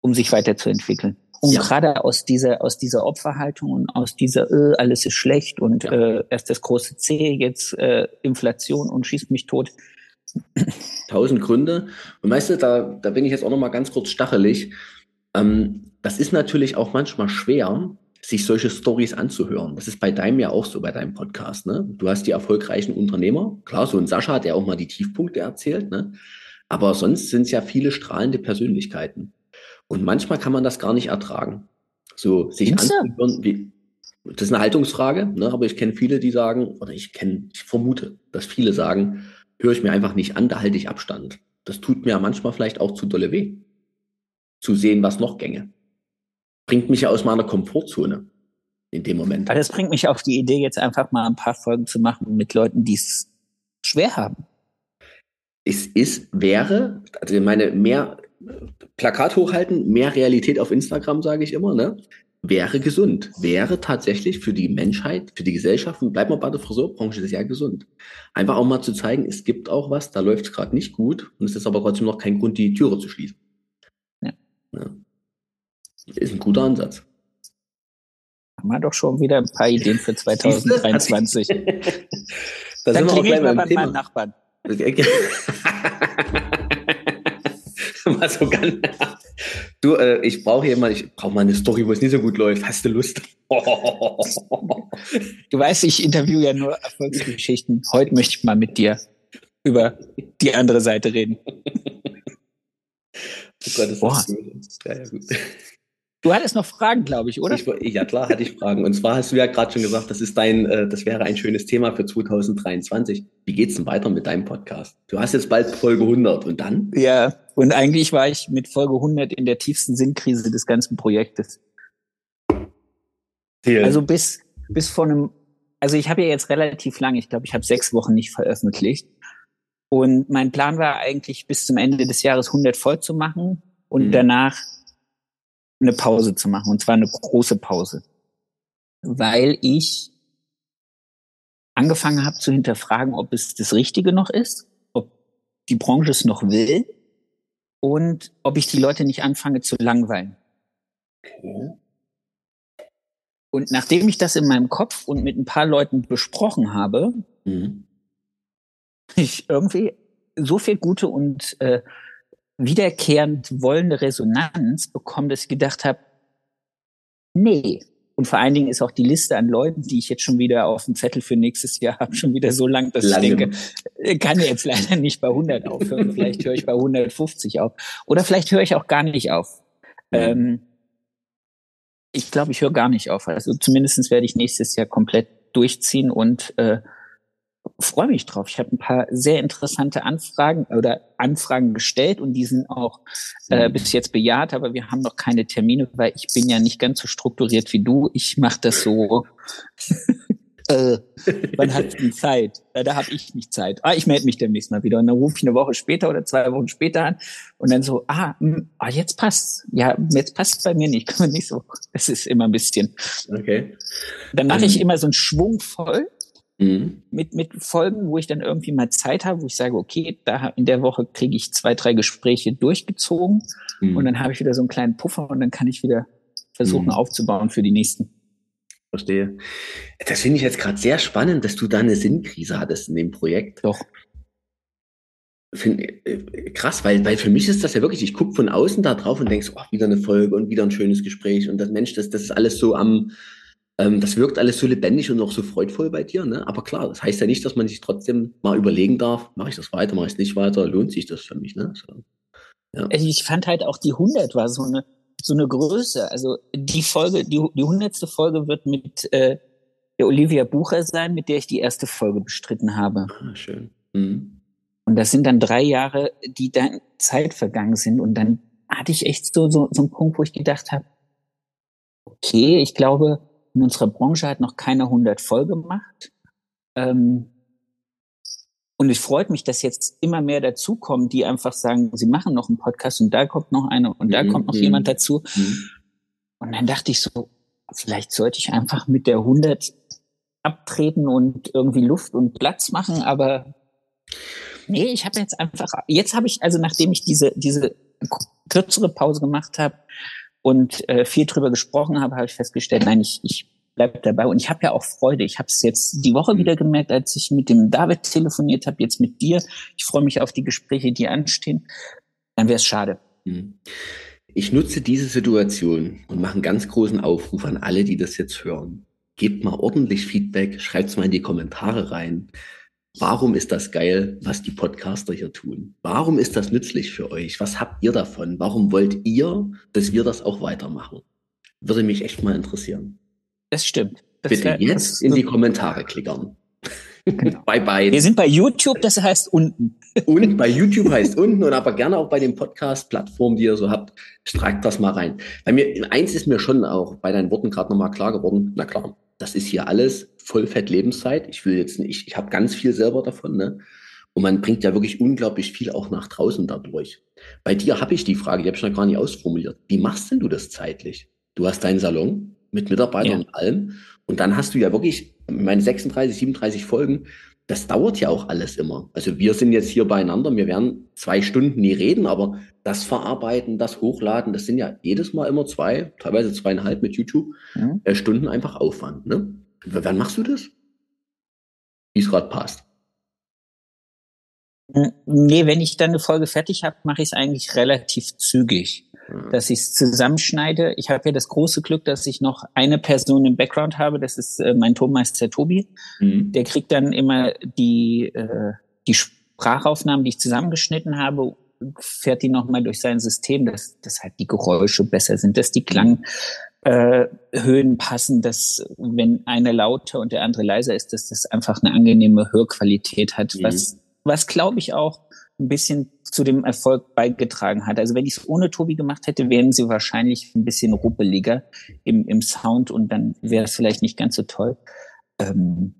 um sich weiterzuentwickeln. Und ja. gerade aus dieser, aus dieser Opferhaltung und aus dieser, äh, alles ist schlecht und ja. äh, erst das große C, jetzt äh, Inflation und schießt mich tot, Tausend Gründe. Und weißt du, da, da bin ich jetzt auch noch mal ganz kurz stachelig. Ähm, das ist natürlich auch manchmal schwer, sich solche Stories anzuhören. Das ist bei deinem ja auch so, bei deinem Podcast. Ne? Du hast die erfolgreichen Unternehmer. Klar, so ein Sascha, der auch mal die Tiefpunkte erzählt. Ne? Aber sonst sind es ja viele strahlende Persönlichkeiten. Und manchmal kann man das gar nicht ertragen. So sich anzuhören, wie, das ist eine Haltungsfrage, ne? aber ich kenne viele, die sagen, oder ich kenne, ich vermute, dass viele sagen, höre ich mir einfach nicht an, da halte ich Abstand. Das tut mir manchmal vielleicht auch zu dolle weh. Zu sehen, was noch gänge. Bringt mich ja aus meiner Komfortzone in dem Moment. Das bringt mich auf die Idee, jetzt einfach mal ein paar Folgen zu machen mit Leuten, die es schwer haben. Es ist, wäre, also meine, mehr Plakat hochhalten, mehr Realität auf Instagram, sage ich immer, ne? Wäre gesund. Wäre tatsächlich für die Menschheit, für die Gesellschaft, und bleibt mal bei der Friseurbranche, sehr gesund. Einfach auch mal zu zeigen, es gibt auch was, da läuft es gerade nicht gut und es ist aber trotzdem noch kein Grund, die Türe zu schließen. Ja. ja. Ist ein guter Ansatz. Haben wir doch schon wieder ein paar Ideen für [laughs] 2023. [laughs] da Dann klingel ich mal bei meinem Nachbarn. [laughs] [laughs] mal so ganz. Du, äh, ich brauche hier mal, ich brauche mal eine Story, wo es nicht so gut läuft. Hast du Lust? [laughs] Du weißt, ich interviewe ja nur Erfolgsgeschichten. Heute möchte ich mal mit dir über die andere Seite reden. Oh Gott, das Boah. ist. Ja, ja, gut. Du hattest noch Fragen, glaube ich, oder? Ich, ja, klar, hatte ich Fragen. Und zwar hast du ja gerade schon gesagt, das ist dein, äh, das wäre ein schönes Thema für 2023. Wie geht's denn weiter mit deinem Podcast? Du hast jetzt bald Folge 100 und dann? Ja, und eigentlich war ich mit Folge 100 in der tiefsten Sinnkrise des ganzen Projektes. Hier. Also bis, bis vor einem, also ich habe ja jetzt relativ lange, ich glaube, ich habe sechs Wochen nicht veröffentlicht. Und mein Plan war eigentlich bis zum Ende des Jahres 100 voll zu machen und mhm. danach eine Pause zu machen, und zwar eine große Pause, weil ich angefangen habe zu hinterfragen, ob es das Richtige noch ist, ob die Branche es noch will und ob ich die Leute nicht anfange zu langweilen. Okay. Und nachdem ich das in meinem Kopf und mit ein paar Leuten besprochen habe, mhm. ich irgendwie so viel gute und äh, wiederkehrend wollende Resonanz bekommen, dass ich gedacht habe, nee. Und vor allen Dingen ist auch die Liste an Leuten, die ich jetzt schon wieder auf dem Zettel für nächstes Jahr habe, schon wieder so lang, dass Lange. ich denke, äh, kann jetzt leider nicht bei 100 aufhören. vielleicht höre ich bei 150 auf. Oder vielleicht höre ich auch gar nicht auf. Mhm. Ähm, ich glaube, ich höre gar nicht auf. Also zumindestens werde ich nächstes Jahr komplett durchziehen und äh, freue mich drauf. Ich habe ein paar sehr interessante Anfragen oder Anfragen gestellt und die sind auch äh, bis jetzt bejaht, aber wir haben noch keine Termine, weil ich bin ja nicht ganz so strukturiert wie du. Ich mache das so. [laughs] äh, wann hat die Zeit? Ja, da habe ich nicht Zeit. Ah, ich melde mich demnächst mal wieder. Und dann rufe ich eine Woche später oder zwei Wochen später an und dann so, ah, mh, hm, ah jetzt passt. Ja, jetzt passt bei mir nicht. Kann man nicht so. Es ist immer ein bisschen. Okay. Dann mache ich ähm. immer so einen Schwung voll Mhm. Mit, mit Folgen, wo ich dann irgendwie mal Zeit habe, wo ich sage, okay, da in der Woche kriege ich zwei, drei Gespräche durchgezogen mhm. und dann habe ich wieder so einen kleinen Puffer und dann kann ich wieder versuchen mhm. aufzubauen für die nächsten. Verstehe. Das finde ich jetzt gerade sehr spannend, dass du da eine Sinnkrise hattest in dem Projekt. Doch. Find, äh, krass, weil, weil für mich ist das ja wirklich, ich gucke von außen da drauf und denkst, oh, wieder eine Folge und wieder ein schönes Gespräch und das Mensch, das, das ist alles so am, ähm, das wirkt alles so lebendig und auch so freudvoll bei dir. Ne? Aber klar, das heißt ja nicht, dass man sich trotzdem mal überlegen darf, mache ich das weiter, mache ich es nicht weiter, lohnt sich das für mich. Ne? So, ja. Also ich fand halt auch die 100 war so eine, so eine Größe. Also die Folge, die, die 100. Folge wird mit äh, der Olivia Bucher sein, mit der ich die erste Folge bestritten habe. Ah, schön. Mhm. Und das sind dann drei Jahre, die dann Zeit vergangen sind. Und dann hatte ich echt so, so, so einen Punkt, wo ich gedacht habe, okay, ich glaube, in unserer Branche hat noch keine 100 voll gemacht. Ähm, und es freut mich, dass jetzt immer mehr dazukommen, die einfach sagen, sie machen noch einen Podcast und da kommt noch einer und da mhm. kommt noch mhm. jemand dazu. Mhm. Und dann dachte ich so, vielleicht sollte ich einfach mit der 100 abtreten und irgendwie Luft und Platz machen, aber nee, ich habe jetzt einfach, jetzt habe ich, also nachdem ich diese, diese kürzere Pause gemacht habe, und äh, viel drüber gesprochen habe, habe ich festgestellt, nein, ich, ich bleibe dabei. Und ich habe ja auch Freude. Ich habe es jetzt die Woche wieder gemerkt, als ich mit dem David telefoniert habe, jetzt mit dir. Ich freue mich auf die Gespräche, die anstehen. Dann wäre es schade. Hm. Ich nutze diese Situation und mache einen ganz großen Aufruf an alle, die das jetzt hören. Gebt mal ordentlich Feedback, schreibt es mal in die Kommentare rein. Warum ist das geil, was die Podcaster hier tun? Warum ist das nützlich für euch? Was habt ihr davon? Warum wollt ihr, dass wir das auch weitermachen? Würde mich echt mal interessieren. Das stimmt. Das Bitte wär, jetzt in die Kommentare klickern. Genau. [laughs] bye bye. Wir sind bei YouTube, das heißt unten. Und [laughs] bei YouTube heißt unten und aber gerne auch bei den Podcast-Plattformen, die ihr so habt, streikt das mal rein. Bei mir, eins ist mir schon auch bei deinen Worten gerade nochmal klar geworden. Na klar, das ist hier alles Vollfett Lebenszeit. Ich will jetzt nicht, ich, ich habe ganz viel selber davon, ne? Und man bringt ja wirklich unglaublich viel auch nach draußen dadurch. Bei dir habe ich die Frage, die habe ich noch gar nicht ausformuliert. Wie machst denn du das zeitlich? Du hast deinen Salon mit Mitarbeitern ja. und allem. Und dann hast du ja wirklich, meine 36, 37 Folgen, das dauert ja auch alles immer. Also wir sind jetzt hier beieinander, wir werden zwei Stunden nie reden, aber das Verarbeiten, das Hochladen, das sind ja jedes Mal immer zwei, teilweise zweieinhalb mit YouTube, mhm. äh, Stunden einfach Aufwand. Ne? W wann machst du das? Wie es gerade passt. Nee, wenn ich dann eine Folge fertig habe, mache ich es eigentlich relativ zügig. Mhm. Dass ich es zusammenschneide. Ich habe ja das große Glück, dass ich noch eine Person im Background habe. Das ist äh, mein Tonmeister Tobi. Mhm. Der kriegt dann immer die, äh, die Sprachaufnahmen, die ich zusammengeschnitten habe, fährt die nochmal durch sein System, dass, dass halt die Geräusche besser sind, dass die Klang äh, Höhen passen, dass wenn einer lauter und der andere leiser ist, dass das einfach eine angenehme Hörqualität hat, mhm. was was glaube ich auch ein bisschen zu dem Erfolg beigetragen hat. Also wenn ich es ohne Tobi gemacht hätte, wären sie wahrscheinlich ein bisschen ruppeliger im, im Sound und dann wäre es vielleicht nicht ganz so toll. Ähm,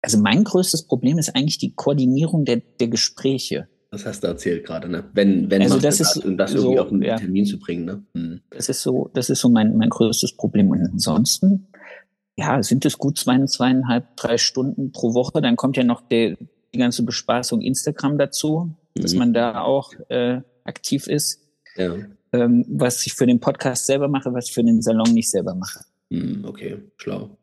also mein größtes Problem ist eigentlich die Koordinierung der, der Gespräche. Das hast du erzählt gerade, ne? Wenn, wenn also das ist um das so, irgendwie auf einen ja. Termin zu bringen, ne? Hm. Das ist so, das ist so mein, mein größtes Problem. Und ansonsten, ja, sind es gut zwei, zweieinhalb, drei Stunden pro Woche. Dann kommt ja noch der, die ganze Bespaßung Instagram dazu, mhm. dass man da auch äh, aktiv ist. Ja. Ähm, was ich für den Podcast selber mache, was ich für den Salon nicht selber mache. Mhm, okay, schlau.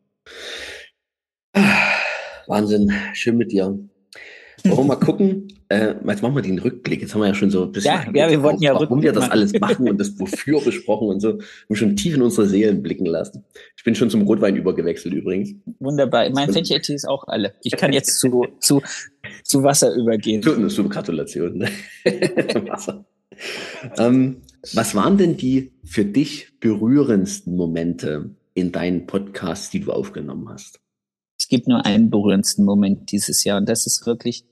Wahnsinn, schön mit dir. Wollen wir mal gucken? Äh, jetzt machen wir den Rückblick. Jetzt haben wir ja schon so ein bisschen, ja, ja wir wollten ja warum wir das machen. alles [laughs] machen und das wofür besprochen und so. Wir haben schon tief in unsere Seelen blicken lassen. Ich bin schon zum Rotwein übergewechselt übrigens. Wunderbar. Mein Fettjeti ist auch alle. Ich kann jetzt zu, zu, zu Wasser übergehen. Eine super Gratulation. Ne? [laughs] Wasser. Ähm, was waren denn die für dich berührendsten Momente in deinen Podcasts, die du aufgenommen hast? Es gibt nur einen berührendsten Moment dieses Jahr und das ist wirklich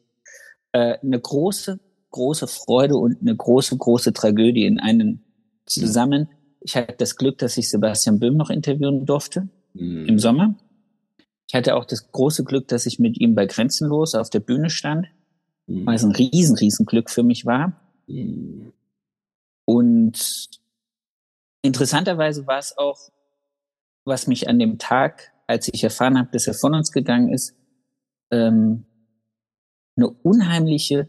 äh, eine große, große Freude und eine große, große Tragödie in einem zusammen. Ich hatte das Glück, dass ich Sebastian Böhm noch interviewen durfte mhm. im Sommer. Ich hatte auch das große Glück, dass ich mit ihm bei Grenzenlos auf der Bühne stand, mhm. weil es ein riesen, riesen Glück für mich war. Mhm. Und interessanterweise war es auch, was mich an dem Tag als ich erfahren habe, dass er von uns gegangen ist, ähm, eine unheimliche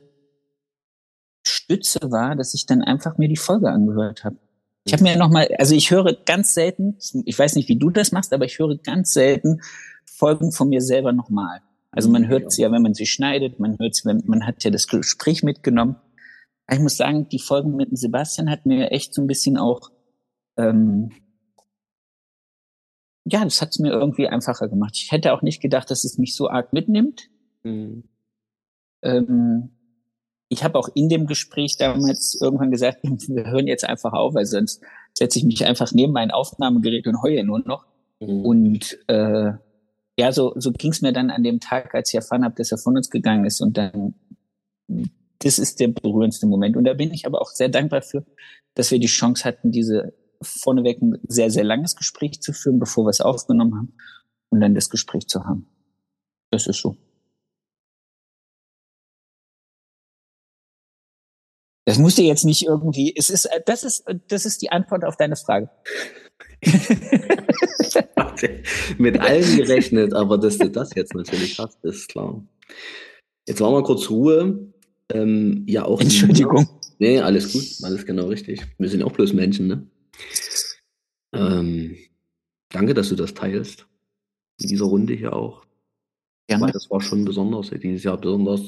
Stütze war, dass ich dann einfach mir die Folge angehört habe. Ich habe mir noch mal, also ich höre ganz selten, ich weiß nicht, wie du das machst, aber ich höre ganz selten Folgen von mir selber nochmal. Also man hört sie ja, wenn man sie schneidet, man hört sie, wenn man hat ja das Gespräch mitgenommen. Ich muss sagen, die Folgen mit dem Sebastian hat mir echt so ein bisschen auch ähm, ja, das hat es mir irgendwie einfacher gemacht. Ich hätte auch nicht gedacht, dass es mich so arg mitnimmt. Mhm. Ähm, ich habe auch in dem Gespräch damals irgendwann gesagt, [laughs] wir hören jetzt einfach auf, weil sonst setze ich mich einfach neben mein Aufnahmegerät und heule nur noch. Mhm. Und äh, ja, so, so ging es mir dann an dem Tag, als ich erfahren habe, dass er von uns gegangen ist. Und dann, das ist der berührendste Moment. Und da bin ich aber auch sehr dankbar für, dass wir die Chance hatten, diese vorneweg ein sehr, sehr langes Gespräch zu führen, bevor wir es aufgenommen haben und dann das Gespräch zu haben. Das ist so. Das musst du jetzt nicht irgendwie, es ist, das ist, das ist die Antwort auf deine Frage. [laughs] Mit allem gerechnet, aber dass du das jetzt natürlich hast, ist klar. Jetzt machen wir kurz Ruhe. Ähm, ja, auch. Entschuldigung. Nee, alles gut, alles genau richtig. Wir sind auch bloß Menschen, ne? Ähm, danke, dass du das teilst. In dieser Runde hier auch. Ja, Weil das war schon besonders, dieses Jahr besonders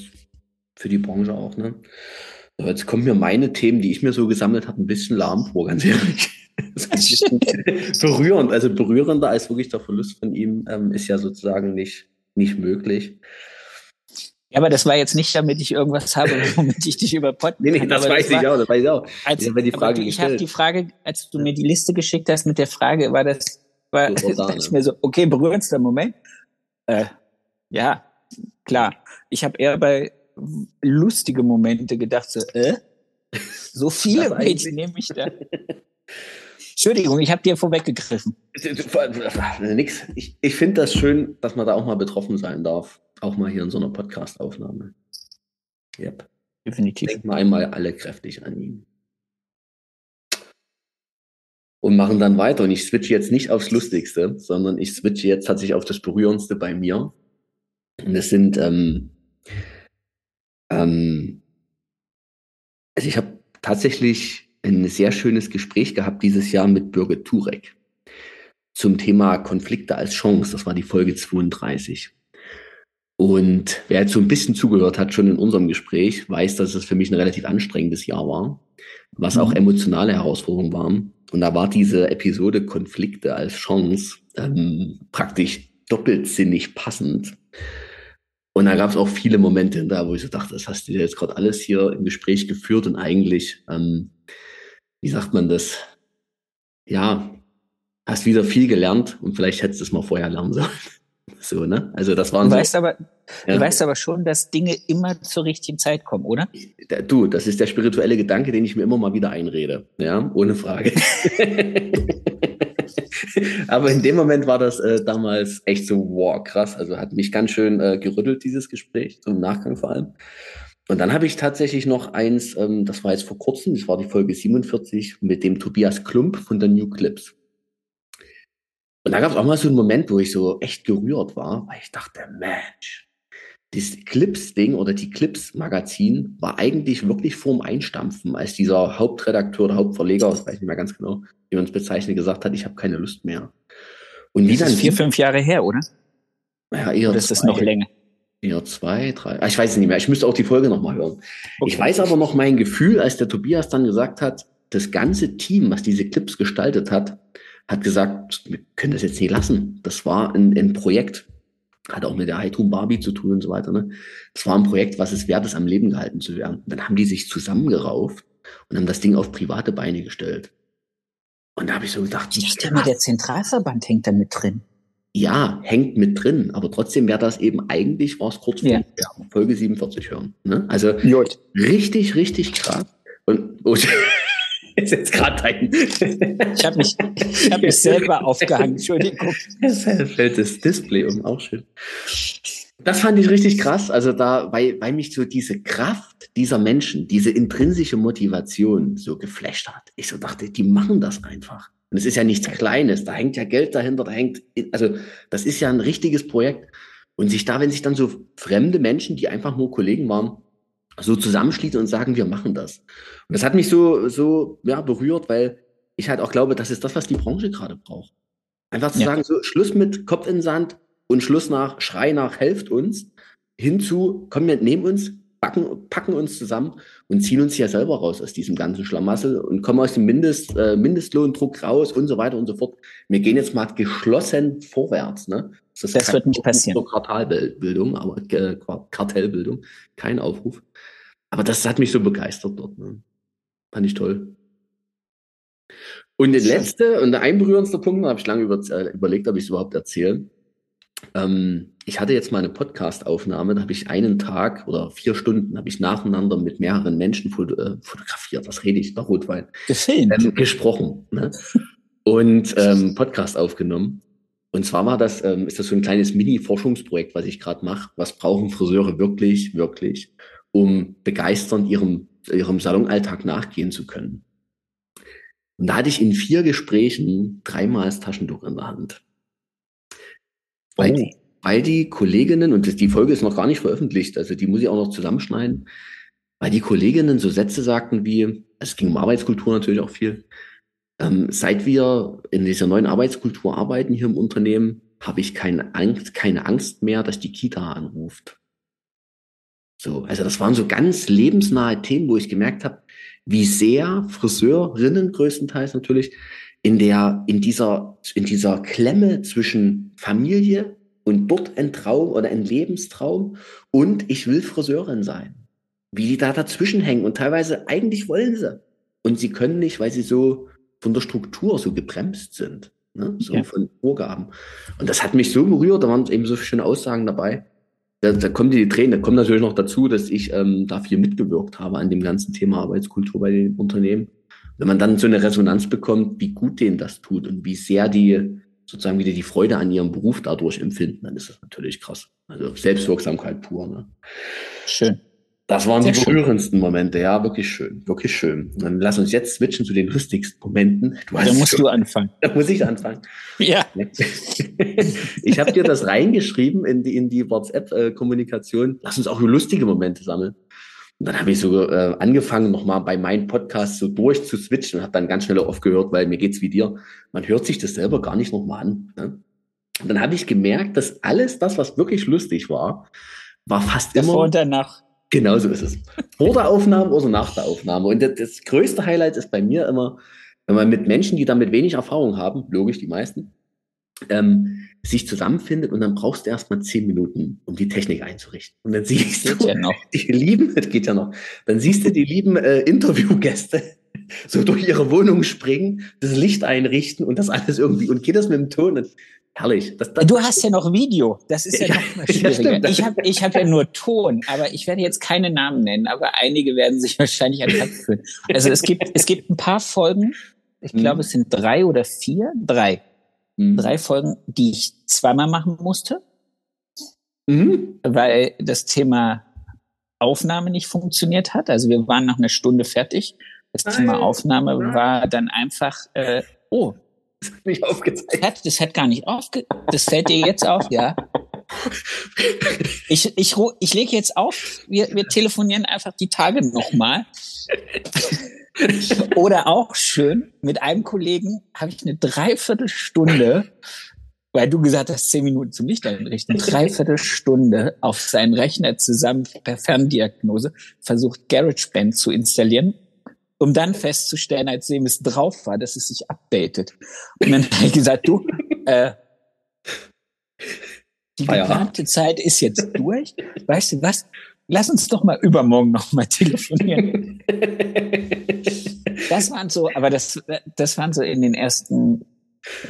für die Branche auch. Ne? Jetzt kommen mir meine Themen, die ich mir so gesammelt habe, ein bisschen lahm vor, ganz ehrlich. [laughs] berührend, also berührender als wirklich der Verlust von ihm ähm, ist ja sozusagen nicht, nicht möglich. Ja, aber das war jetzt nicht, damit ich irgendwas habe, [laughs] womit ich dich über Podcast. nee, nee, das aber weiß das ich auch, das weiß ich auch. Als, ich die Frage ich habe die Frage, als du mir die Liste geschickt hast mit der Frage, war das, war, [laughs] da, ich mir so, okay, berührendster Moment. Äh, ja, klar. Ich habe eher bei lustige Momente gedacht, so, äh, so viele Mädchen nehme ich da. [laughs] Entschuldigung, ich habe dir vorweggegriffen. Nix. Ich, ich finde das schön, dass man da auch mal betroffen sein darf. Auch mal hier in so einer Podcast-Aufnahme. Yep. Definitiv. Denk mal einmal alle kräftig an ihn. Und machen dann weiter. Und ich switche jetzt nicht aufs Lustigste, sondern ich switche jetzt tatsächlich auf das Berührendste bei mir. Und es sind, ähm, ähm, also ich habe tatsächlich ein sehr schönes Gespräch gehabt dieses Jahr mit Birgit Turek zum Thema Konflikte als Chance. Das war die Folge 32. Und wer jetzt so ein bisschen zugehört hat, schon in unserem Gespräch, weiß, dass es für mich ein relativ anstrengendes Jahr war, was auch mhm. emotionale Herausforderungen waren. Und da war diese Episode Konflikte als Chance ähm, praktisch doppeltsinnig passend. Und da gab es auch viele Momente da, wo ich so dachte, das hast du dir jetzt gerade alles hier im Gespräch geführt und eigentlich, ähm, wie sagt man das? Ja, hast wieder viel gelernt und vielleicht hättest du es mal vorher lernen sollen. [laughs] So, ne? Also das waren du so, weißt aber, ja. du weißt aber schon, dass Dinge immer zur richtigen Zeit kommen, oder? Du, das ist der spirituelle Gedanke, den ich mir immer mal wieder einrede. Ja, ohne Frage. [laughs] [laughs] aber in dem Moment war das äh, damals echt so, wow, krass. Also hat mich ganz schön äh, gerüttelt, dieses Gespräch, zum Nachgang vor allem. Und dann habe ich tatsächlich noch eins, ähm, das war jetzt vor kurzem, das war die Folge 47 mit dem Tobias Klump von der New Clips. Und da gab es auch mal so einen Moment, wo ich so echt gerührt war, weil ich dachte, Mensch, das Clips-Ding oder die Clips-Magazin war eigentlich wirklich vorm Einstampfen, als dieser Hauptredakteur oder Hauptverleger, das weiß ich nicht mehr ganz genau, wie man es bezeichnet, gesagt hat, ich habe keine Lust mehr. Und wie das dann ist vier, fünf Jahre her, oder? Ja, eher oder ist das noch länger? Eher zwei, drei. Ah, ich weiß es nicht mehr. Ich müsste auch die Folge nochmal hören. Okay. Ich weiß aber noch mein Gefühl, als der Tobias dann gesagt hat, das ganze Team, was diese Clips gestaltet hat, hat gesagt, wir können das jetzt nicht lassen. Das war ein, ein Projekt, hat auch mit der Heitum Barbie zu tun und so weiter. Ne? Das war ein Projekt, was es wert ist, am Leben gehalten zu werden. Dann haben die sich zusammengerauft und haben das Ding auf private Beine gestellt. Und da habe ich so gedacht, ich dachte immer, der Zentralverband hängt da mit drin. Ja, hängt mit drin, aber trotzdem wäre das eben eigentlich, war es kurz vor ja. Folge 47 hören. Ne? Also Gut. richtig, richtig krass. Und, und [laughs] ist jetzt gerade dein. ich habe mich, ich hab mich selber aufgehangen, [laughs] Entschuldigung. Es fällt das Display um, auch schön. Das fand ich richtig krass. Also da, weil, weil mich so diese Kraft dieser Menschen, diese intrinsische Motivation so geflasht hat. Ich so dachte, die machen das einfach. Und es ist ja nichts Kleines. Da hängt ja Geld dahinter, da hängt, also das ist ja ein richtiges Projekt. Und sich da, wenn sich dann so fremde Menschen, die einfach nur Kollegen waren, so zusammenschließen und sagen, wir machen das. Und das hat mich so, so ja, berührt, weil ich halt auch glaube, das ist das, was die Branche gerade braucht. Einfach zu ja. sagen, so Schluss mit Kopf in Sand und Schluss nach Schrei nach, helft uns, hinzu, komm, wir nehmen uns, packen, packen uns zusammen und ziehen uns ja selber raus aus diesem ganzen Schlamassel und kommen aus dem Mindest, äh, Mindestlohndruck raus und so weiter und so fort. Wir gehen jetzt mal geschlossen vorwärts. Ne? Das, das wird nicht passieren. Quartalbildung, aber äh, Kartellbildung, kein Aufruf. Aber das hat mich so begeistert dort. Ne? Fand ich toll. Und der letzte und der einberührendste Punkt, da habe ich lange über, äh, überlegt, ob ich es überhaupt erzähle. Ähm, ich hatte jetzt mal eine Podcast-Aufnahme, da habe ich einen Tag oder vier Stunden habe ich nacheinander mit mehreren Menschen foto äh, fotografiert. Was rede ich? Der Rotwein. Ähm, gesprochen. Ne? Und ähm, Podcast aufgenommen. Und zwar war das, ähm, ist das so ein kleines Mini-Forschungsprojekt, was ich gerade mache. Was brauchen Friseure wirklich, wirklich? um begeisternd ihrem, ihrem Salonalltag nachgehen zu können. Und da hatte ich in vier Gesprächen dreimal das Taschentuch in der Hand. Weil, oh. weil die Kolleginnen, und die Folge ist noch gar nicht veröffentlicht, also die muss ich auch noch zusammenschneiden, weil die Kolleginnen so Sätze sagten wie, es ging um Arbeitskultur natürlich auch viel, ähm, seit wir in dieser neuen Arbeitskultur arbeiten hier im Unternehmen, habe ich keine Angst, keine Angst mehr, dass die Kita anruft. So, also das waren so ganz lebensnahe Themen, wo ich gemerkt habe, wie sehr Friseurinnen größtenteils natürlich in der, in dieser, in dieser Klemme zwischen Familie und dort ein Traum oder ein Lebenstraum und ich will Friseurin sein. Wie die da dazwischen hängen und teilweise eigentlich wollen sie. Und sie können nicht, weil sie so von der Struktur so gebremst sind. Ne? So ja. von Vorgaben. Und das hat mich so berührt, da waren eben so schöne Aussagen dabei da, da kommen die Tränen, da kommt natürlich noch dazu, dass ich ähm, da viel mitgewirkt habe an dem ganzen Thema Arbeitskultur bei den Unternehmen Wenn man dann so eine Resonanz bekommt, wie gut denen das tut und wie sehr die sozusagen wieder die Freude an ihrem Beruf dadurch empfinden, dann ist das natürlich krass. Also Selbstwirksamkeit pur. Ne? Schön. Das waren Sehr die schön. berührendsten Momente, ja, wirklich schön, wirklich schön. Dann lass uns jetzt switchen zu den lustigsten Momenten. Du Da musst du anfangen. da muss ich anfangen. Ja. [laughs] Ich habe dir das reingeschrieben in die, in die WhatsApp-Kommunikation. Lass uns auch lustige Momente sammeln. Und dann habe ich so äh, angefangen, nochmal bei meinem Podcast so durch zu switchen und habe dann ganz schnell aufgehört, weil mir geht's wie dir. Man hört sich das selber gar nicht nochmal an. Ne? Und dann habe ich gemerkt, dass alles das, was wirklich lustig war, war fast Davor immer und danach. Genau so ist es. Vor der Aufnahme oder nach der Aufnahme. Und das, das größte Highlight ist bei mir immer, wenn man mit Menschen, die damit wenig Erfahrung haben, logisch die meisten, ähm, sich zusammenfindet und dann brauchst du erst mal zehn Minuten, um die Technik einzurichten. Und dann siehst Geht du ja noch. die lieben, das geht ja noch, dann siehst du die lieben äh, Interviewgäste [laughs] so durch ihre Wohnung springen, das Licht einrichten und das alles irgendwie und geht das mit dem Ton. Und herrlich. Das, das, Du hast ja noch Video. Das ist ja Ja, noch mal [laughs] ja, schwieriger. stimmt. ich habe ich hab ja nur Ton, aber ich werde jetzt keine Namen nennen, aber einige werden sich wahrscheinlich an Kopf fühlen. Also es gibt, es gibt ein paar Folgen, ich Mhm. glaube, es sind drei oder vier, drei, Mhm. drei Folgen, die ich zweimal machen musste, Mhm. weil das Thema Aufnahme nicht funktioniert hat. Also wir waren nach einer Stunde fertig. Das Nein. Thema Aufnahme war dann einfach, äh, oh, Nicht aufgezeigt. hat, das hat gar nicht aufge... Das fällt dir jetzt auf, ja? Ich, ich, ich lege jetzt auf, wir, wir telefonieren einfach die Tage nochmal. [laughs] [laughs] Oder auch schön, mit einem Kollegen habe ich eine Dreiviertelstunde, weil du gesagt hast, zehn Minuten zum Licht einrichten, Dreiviertelstunde auf seinen Rechner zusammen per Ferndiagnose versucht, GarageBand zu installieren, um dann festzustellen, als dem es drauf war, dass es sich updatet. Und dann habe ich gesagt, du, äh, die Feierabend. geplante Zeit ist jetzt durch. Weißt du was? Lass uns doch mal übermorgen noch mal [laughs] telefonieren. Das waren so, aber das, das waren so in den ersten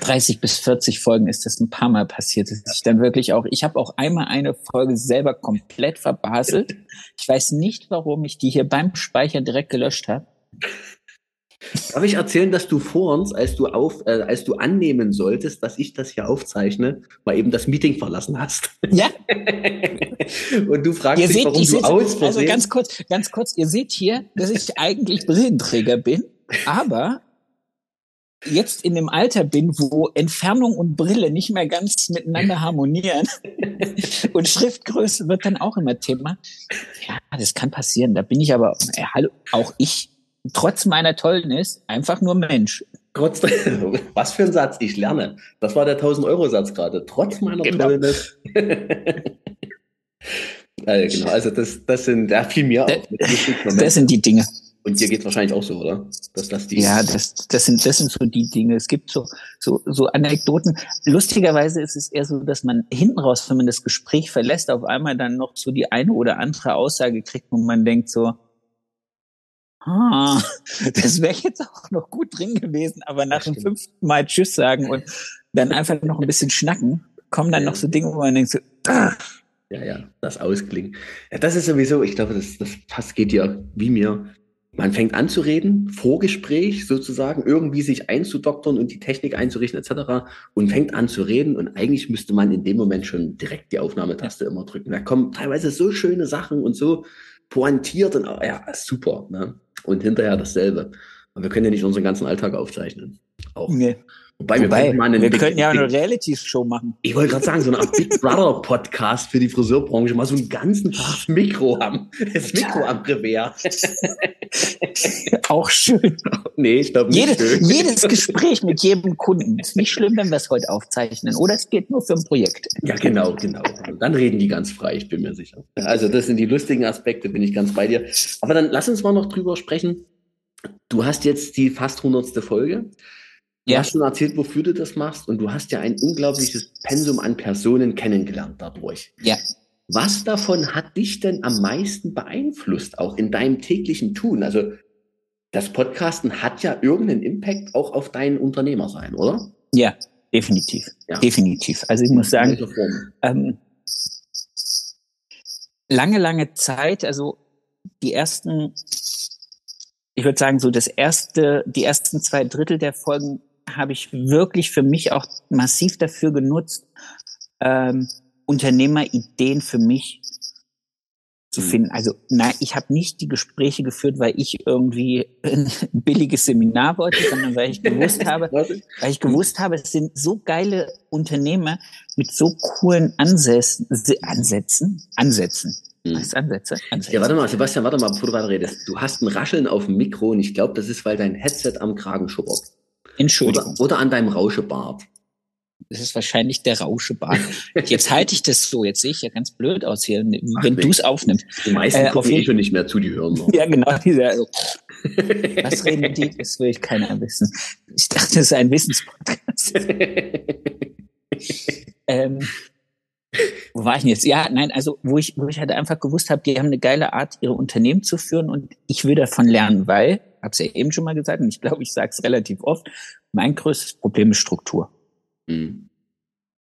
30 bis 40 Folgen ist das ein paar Mal passiert. Dass ich dann wirklich auch, ich habe auch einmal eine Folge selber komplett verbaselt. Ich weiß nicht, warum ich die hier beim Speichern direkt gelöscht habe. Darf ich erzählen, dass du vor uns, als du auf, äh, als du annehmen solltest, dass ich das hier aufzeichne, mal eben das Meeting verlassen hast? Ja, [laughs] Und du fragst ihr dich, seht, warum du aus also ganz kurz, ganz kurz, ihr seht hier, dass ich eigentlich Brillenträger bin, aber jetzt in dem Alter bin, wo Entfernung und Brille nicht mehr ganz miteinander [laughs] harmonieren [laughs] und Schriftgröße wird dann auch immer Thema. Ja, das kann passieren. Da bin ich aber, äh, hallo, auch ich, trotz meiner Tollness, einfach nur Mensch. Trotz, [laughs] was für ein Satz, ich lerne. Das war der 1000-Euro-Satz gerade. Trotz meiner Genau. Tollness. [laughs] äh, genau, also das, das sind, da fiel mir Das-. [laughs] Das sind die Dinge. Und dir geht's wahrscheinlich auch so, oder? Dass das die, Ja, das, das sind, das sind so die Dinge. Es gibt so, so, so Anekdoten. Lustigerweise ist es eher so, dass man hinten raus, wenn man das Gespräch verlässt, auf einmal dann noch so die eine oder andere Aussage kriegt, wo man denkt so, ah, das wäre jetzt auch noch gut drin gewesen, aber nach dem fünften Mal Tschüss sagen und dann einfach noch ein bisschen schnacken, kommen dann Ja. noch so Dinge, wo man denkt so, ah, Ja, ja, das Ausklingen. Ja, das ist sowieso, ich glaube, das, das fast geht ja wie mir. Man fängt an zu reden, Vorgespräch sozusagen, irgendwie sich einzudoktern und die Technik einzurichten etc. und fängt an zu reden und eigentlich müsste man in dem Moment schon direkt die Aufnahmetaste immer drücken. Da kommen teilweise so schöne Sachen und so pointiert und ja, super. Ne? Und hinterher dasselbe. Aber wir können ja nicht unseren ganzen Alltag aufzeichnen. Auch. nee. Wobei, wir, Wobei, könnten mal einen wir Big- könnten ja eine Reality-Show machen. ich wollte gerade sagen, so eine Art Big [laughs] Brother Podcast für die Friseurbranche, mal so einen ganzen Tag Mikro haben. Das Mikro am Revers. [laughs] Auch schön. Nee, ich glaube nicht. Jedes, schön. jedes Gespräch mit jedem Kunden ist nicht schlimm, wenn wir es heute aufzeichnen. Oder es geht nur für ein Projekt. Ja, genau, genau. Dann reden die ganz frei, ich bin mir sicher. Also, das sind die lustigen Aspekte, bin ich ganz bei dir. Aber dann lass uns mal noch drüber sprechen. Du hast jetzt die fast hundertste Folge. Du Ja. hast schon erzählt, wofür du das machst. Und du hast ja ein unglaubliches Pensum an Personen kennengelernt dadurch. Ja. Was davon hat dich denn am meisten beeinflusst, auch in deinem täglichen Tun? Also das Podcasten hat ja irgendeinen Impact auch auf dein Unternehmersein, oder? Ja, definitiv. Ja. Definitiv. Also ich muss sagen, ähm, lange, lange Zeit, also die ersten, ich würde sagen, so das erste, die ersten zwei Drittel der Folgen habe ich wirklich für mich auch massiv dafür genutzt, ähm, Unternehmerideen für mich zu mhm. finden. Also nein, ich habe nicht die Gespräche geführt, weil ich irgendwie ein [laughs] billiges Seminar wollte, sondern weil ich gewusst habe, [laughs] weil ich gewusst habe, es sind so geile Unternehmer mit so coolen Ansätzen, Ansätzen, Ansätzen. Mhm. Was Ansätze? Ansätze? Ja, warte mal, Sebastian, warte mal, bevor du weiter redest. Du hast ein Rascheln auf dem Mikro und ich glaube, das ist, weil dein Headset am Kragen schubbert. Entschuldigung. Oder, oder an deinem Rauschebart. Das ist wahrscheinlich der Rauschebart. [laughs] Jetzt halte ich das so. Jetzt sehe ich ja ganz blöd aus hier, wenn du es aufnimmst. Die meisten äh, gucken eh schon nicht mehr zu, die hören noch. [laughs] Ja, genau. Dieser, also, [laughs] was reden die? Das will ich keiner wissen. Ich dachte, das ist ein Wissenspodcast. ähm, wo war ich denn jetzt? Ja, nein, also wo ich, wo ich halt einfach gewusst habe, die haben eine geile Art, ihre Unternehmen zu führen und ich will davon lernen, weil, hab's ja eben schon mal gesagt und ich glaube, ich sage es relativ oft, mein größtes Problem ist Struktur. Mhm.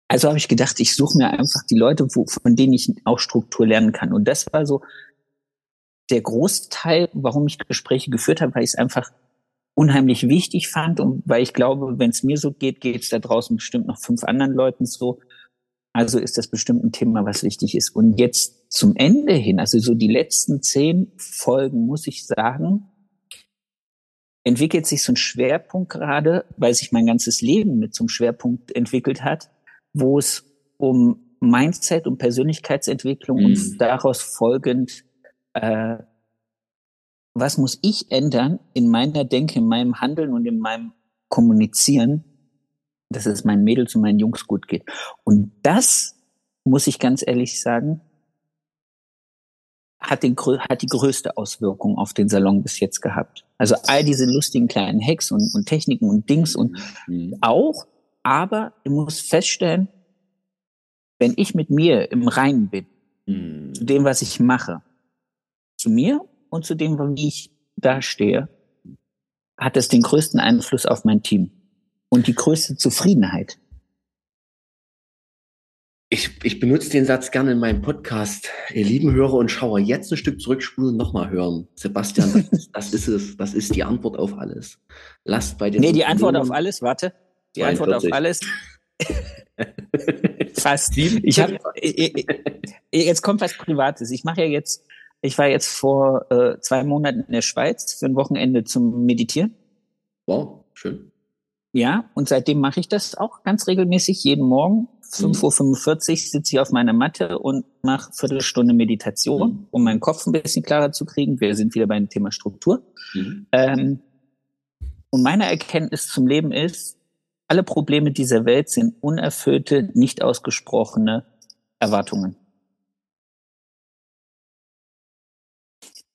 Also habe ich gedacht, ich suche mir einfach die Leute, wo, von denen ich auch Struktur lernen kann. Und das war so der Großteil, warum ich Gespräche geführt habe, weil ich es einfach unheimlich wichtig fand und weil ich glaube, wenn es mir so geht, geht es da draußen bestimmt noch fünf anderen Leuten so. Also ist das bestimmt ein Thema, was wichtig ist. Und jetzt zum Ende hin, also so die letzten zehn Folgen, muss ich sagen, entwickelt sich so ein Schwerpunkt gerade, weil sich mein ganzes Leben mit so einem Schwerpunkt entwickelt hat, wo es um Mindset und Persönlichkeitsentwicklung mhm. und daraus folgend, äh, was muss ich ändern in meiner Denke, in meinem Handeln und in meinem Kommunizieren, dass es meinen Mädels und meinen Jungs gut geht. Und das, muss ich ganz ehrlich sagen, hat, den, hat die größte Auswirkung auf den Salon bis jetzt gehabt. Also all diese lustigen kleinen Hacks und, und Techniken und Dings und mhm. auch, aber ich muss feststellen, wenn ich mit mir im Reinen bin, mhm. zu dem, was ich mache, zu mir und zu dem, wie ich dastehe, hat es den größten Einfluss auf mein Team und die größte Zufriedenheit. Ich, ich benutze den Satz gerne in meinem Podcast. Ihr lieben Hörer und Schauer, jetzt ein Stück zurückspulen und nochmal hören. Sebastian, das ist, das ist es. Das ist die Antwort auf alles. Lasst bei den. Nee, die Antwort auf alles, warte. Die 42. Antwort auf alles. [laughs] Fast. Ich habe jetzt kommt was Privates. Ich mache ja jetzt, ich war jetzt vor äh, zwei Monaten in der Schweiz für ein Wochenende zum Meditieren. Wow, schön. Ja, und seitdem mache ich das auch ganz regelmäßig jeden Morgen 5.45 Uhr sitze ich auf meiner Matte und mache Viertelstunde Meditation, mhm. um meinen Kopf ein bisschen klarer zu kriegen. Wir sind wieder beim Thema Struktur. Mhm. Ähm, und meine Erkenntnis zum Leben ist, alle Probleme dieser Welt sind unerfüllte, nicht ausgesprochene Erwartungen.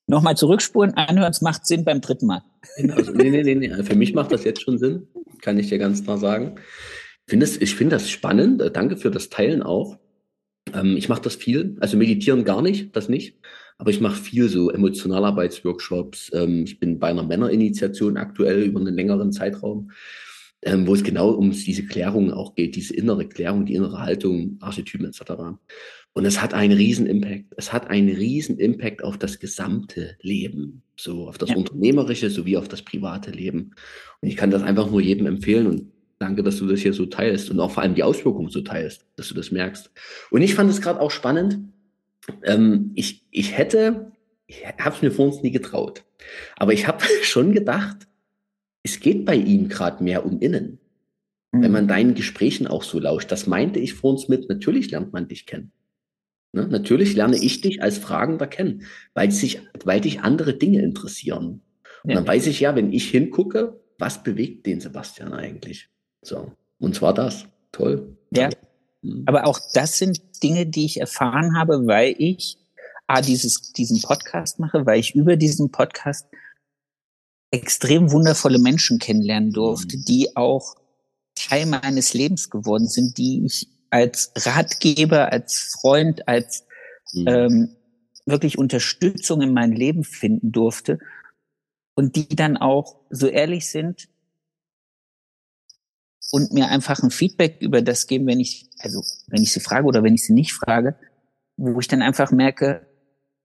Nochmal zurückspulen, anhören, es macht Sinn beim dritten Mal. Also, nee, nee, nee, nee. Für mich macht das jetzt schon Sinn, kann ich dir ganz klar sagen. Finde es, ich finde das spannend. Äh, danke für das Teilen auch. Ähm, ich mache das viel. Also meditieren gar nicht, das nicht. Aber ich mache viel so Emotionalarbeitsworkshops. Ähm, ich bin bei einer Männerinitiation aktuell über einen längeren Zeitraum, ähm, wo es genau um diese Klärung auch geht, diese innere Klärung, die innere Haltung, Archetypen etc. Und es hat einen riesen Impact. Es hat einen riesen Impact auf das gesamte Leben, so auf das ja. unternehmerische sowie auf das private Leben. Und ich kann das einfach nur jedem empfehlen und Danke, dass du das hier so teilst und auch vor allem die Auswirkungen so teilst, dass du das merkst. Und ich fand es gerade auch spannend. Ähm, ich, ich hätte, ich habe es mir vor uns nie getraut, aber ich habe [laughs] schon gedacht, es geht bei ihm gerade mehr um innen. Mhm. Wenn man deinen Gesprächen auch so lauscht, das meinte ich vor uns mit, natürlich lernt man dich kennen. Ne? Natürlich lerne ich dich als Fragender kennen, weil, sich, weil dich andere Dinge interessieren. Und ja. dann weiß ich ja, wenn ich hingucke, was bewegt den Sebastian eigentlich? So. Und zwar das. Toll. Ja. Mhm. Aber auch das sind Dinge, die ich erfahren habe, weil ich A, dieses, diesen Podcast mache, weil ich über diesen Podcast extrem wundervolle Menschen kennenlernen durfte, mhm. die auch Teil meines Lebens geworden sind, die ich als Ratgeber, als Freund, als mhm. ähm, wirklich Unterstützung in mein Leben finden durfte und die dann auch so ehrlich sind, und mir einfach ein Feedback über das geben, wenn ich, also wenn ich sie frage oder wenn ich sie nicht frage, wo ich dann einfach merke,